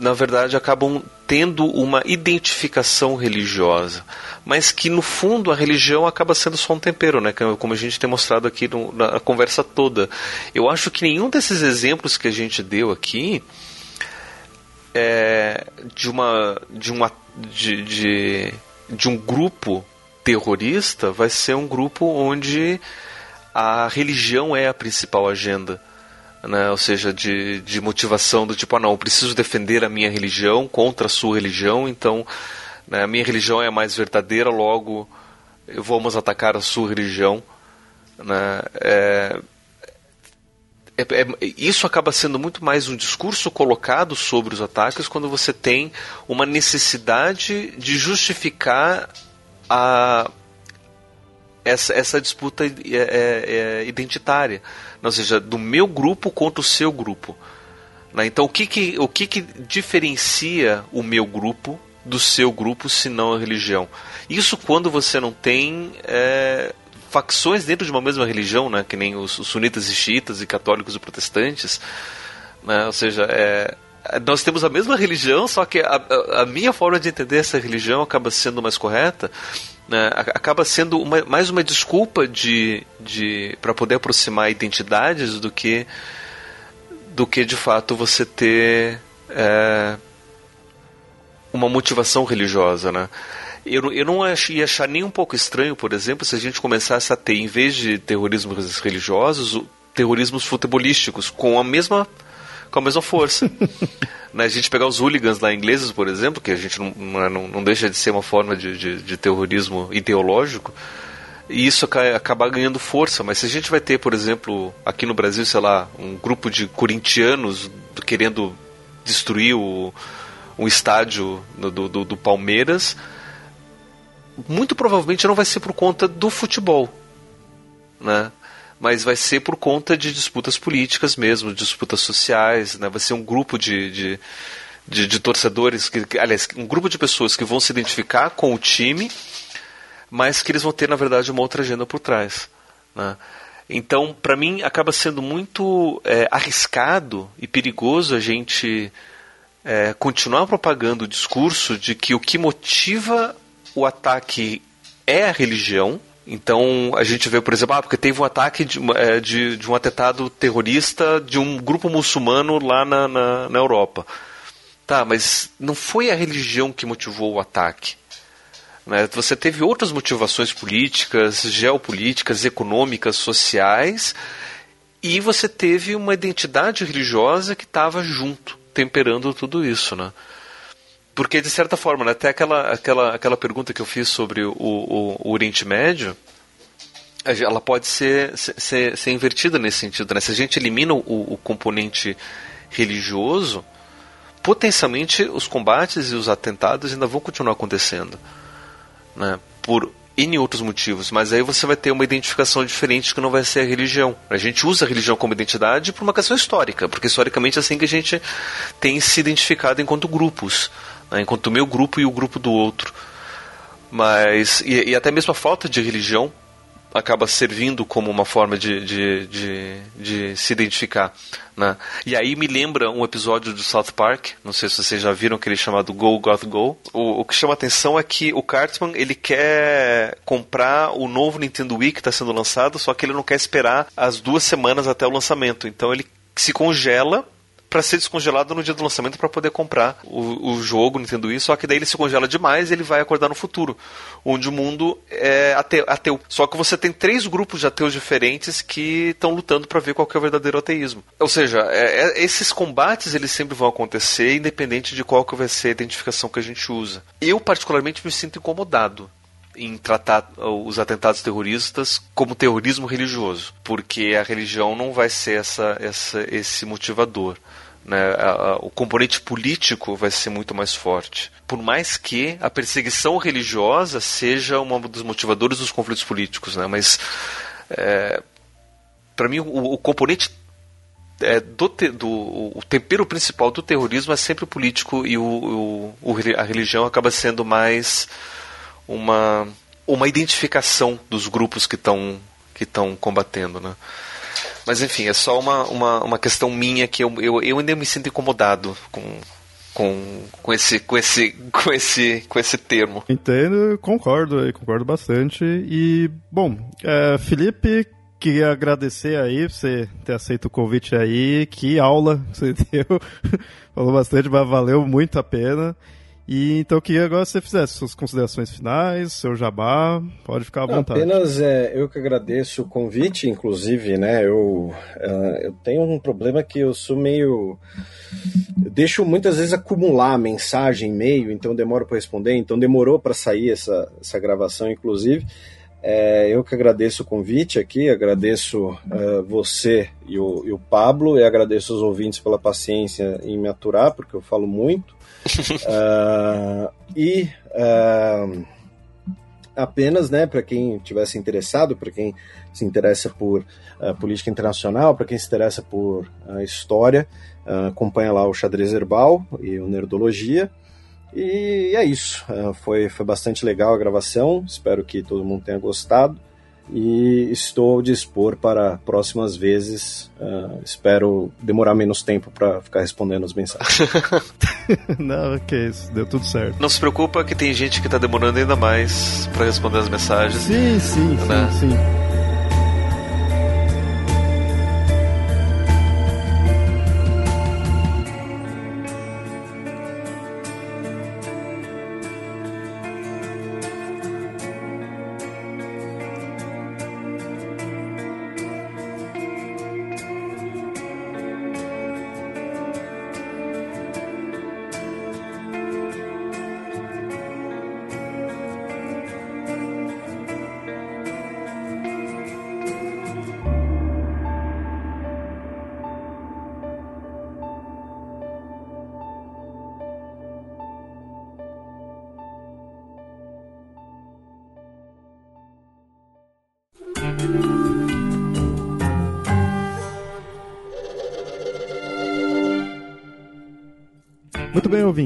na verdade acabam tendo uma identificação religiosa, mas que no fundo a religião acaba sendo só um tempero, né? Como a gente tem mostrado aqui no, na conversa toda. Eu acho que nenhum desses exemplos que a gente deu aqui é de uma de uma de, de, de um grupo terrorista vai ser um grupo onde a religião é a principal agenda né? ou seja, de, de motivação do tipo, ah não, eu preciso defender a minha religião contra a sua religião, então né, a minha religião é a mais verdadeira, logo vamos atacar a sua religião. Né? É, é, é, isso acaba sendo muito mais um discurso colocado sobre os ataques quando você tem uma necessidade de justificar a, essa, essa disputa é, é, é identitária, ou seja, do meu grupo contra o seu grupo. Né? Então, o que, que, o que, que diferencia o meu grupo do seu grupo, se não a religião? Isso quando você não tem é, facções dentro de uma mesma religião, né, que nem os, os sunitas e xiitas e católicos e protestantes, né, ou seja, é, nós temos a mesma religião, só que a, a, minha forma de entender essa religião acaba sendo mais correta, né, acaba sendo uma, mais uma desculpa de, de para poder aproximar identidades do que do que de fato você ter é, uma motivação religiosa, né? Eu, eu não ia achar nem um pouco estranho, por exemplo, se a gente começasse a ter, em vez de terrorismos religiosos, terrorismos futebolísticos, com a mesma, com a mesma força. né, a gente pegar os hooligans lá ingleses, por exemplo, que a gente não, não, não deixa de ser uma forma de, de, de terrorismo ideológico, e isso acaba ganhando força. Mas se a gente vai ter, por exemplo, aqui no Brasil, sei lá, um grupo de corintianos querendo destruir o, um estádio do, do, do Palmeiras, muito provavelmente não vai ser por conta do futebol, né? Mas vai ser por conta de disputas políticas mesmo, disputas sociais, né? Vai ser um grupo de, de, de, de torcedores, que, aliás, um grupo de pessoas que vão se identificar com o time, mas que eles vão ter, na verdade, uma outra agenda por trás, né? Então, para mim, acaba sendo muito é, arriscado e perigoso a gente é, continuar propagando o discurso de que o que motiva o ataque é a religião. Então a gente vê, por exemplo, ah, porque teve um ataque de, é, de, de um atentado terrorista de um grupo muçulmano lá na, na, na Europa. Tá, mas não foi a religião que motivou o ataque. Né? Você teve outras motivações políticas, geopolíticas, econômicas, sociais, e você teve uma identidade religiosa que estava junto, temperando tudo isso. Né? Porque, de certa forma, né, até aquela, aquela, aquela pergunta que eu fiz sobre o, o, o Oriente Médio, ela pode ser, ser, ser, invertida nesse sentido. Né? Se a gente elimina o, o componente religioso, potencialmente os combates e os atentados ainda vão continuar acontecendo. Né? Por N outros motivos, mas aí você vai ter uma identificação diferente que não vai ser a religião. A gente usa a religião como identidade por uma questão histórica, porque historicamente é assim que a gente tem se identificado enquanto grupos né, enquanto o meu grupo e o grupo do outro. Mas, e, e, até mesmo a falta de religião acaba servindo como uma forma de, de, de, de se identificar. Né? E aí me lembra um episódio do South Park, não sei se vocês já viram aquele chamado Go Goth Go. O, o que chama atenção é que o Cartman ele quer comprar o novo Nintendo Wii que está sendo lançado, só que ele não quer esperar as duas semanas até o lançamento. Então ele se congela para ser descongelado no dia do lançamento para poder comprar o, o jogo Nintendo Wii, só que daí ele se congela demais e ele vai acordar no futuro, onde o mundo é ateu. ateu. Só que você tem três grupos de ateus diferentes que estão lutando para ver qual é o verdadeiro ateísmo. Ou seja, é, é, esses combates eles sempre vão acontecer, independente de qual que vai ser a identificação que a gente usa. Eu particularmente me sinto incomodado em tratar os atentados terroristas como terrorismo religioso, porque a religião não vai ser essa, essa esse motivador. Né, o componente político vai ser muito mais forte. Por mais que a perseguição religiosa seja um dos motivadores dos conflitos políticos, né, mas é, para mim o, o, componente é, do, do, o tempero principal do terrorismo é sempre o político e o, o a religião acaba sendo mais uma, uma identificação dos grupos que estão que estão combatendo, né? Mas enfim, é só uma, uma, uma questão minha que eu, eu, eu ainda me sinto incomodado com, com, com, esse, com, esse, com, esse, com esse termo. Entendo, concordo, concordo bastante. E, bom, é, Felipe, queria agradecer aí por você ter aceito o convite aí. Que aula você deu. Falou bastante, mas valeu muito a pena. E então eu queria agora que você fizesse suas considerações finais, seu jabá, pode ficar à vontade. Apenas é, eu que agradeço o convite, inclusive, né? Eu, uh, eu tenho um problema que eu sou meio. Eu deixo muitas vezes acumular mensagem, e-mail, então demoro para responder, então demorou para sair essa, essa gravação, inclusive. É, eu que agradeço o convite aqui, agradeço uh, você e o, e o, Pablo, e agradeço os ouvintes pela paciência em me aturar, porque eu falo muito. Uh, e uh, apenas, né, para quem tivesse interessado, para quem se interessa por política internacional, para quem se interessa por história, acompanha lá o Xadrez Herbal e o Nerdologia. E é isso. Foi, foi bastante legal a gravação. Espero que todo mundo tenha gostado. E estou ao dispor para próximas vezes. Uh, espero demorar menos tempo para ficar respondendo as mensagens. Não, que isso, deu tudo certo. Não se preocupa que tem gente que está demorando ainda mais para responder as mensagens. Sim, sim, né? sim, sim.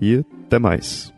E até mais.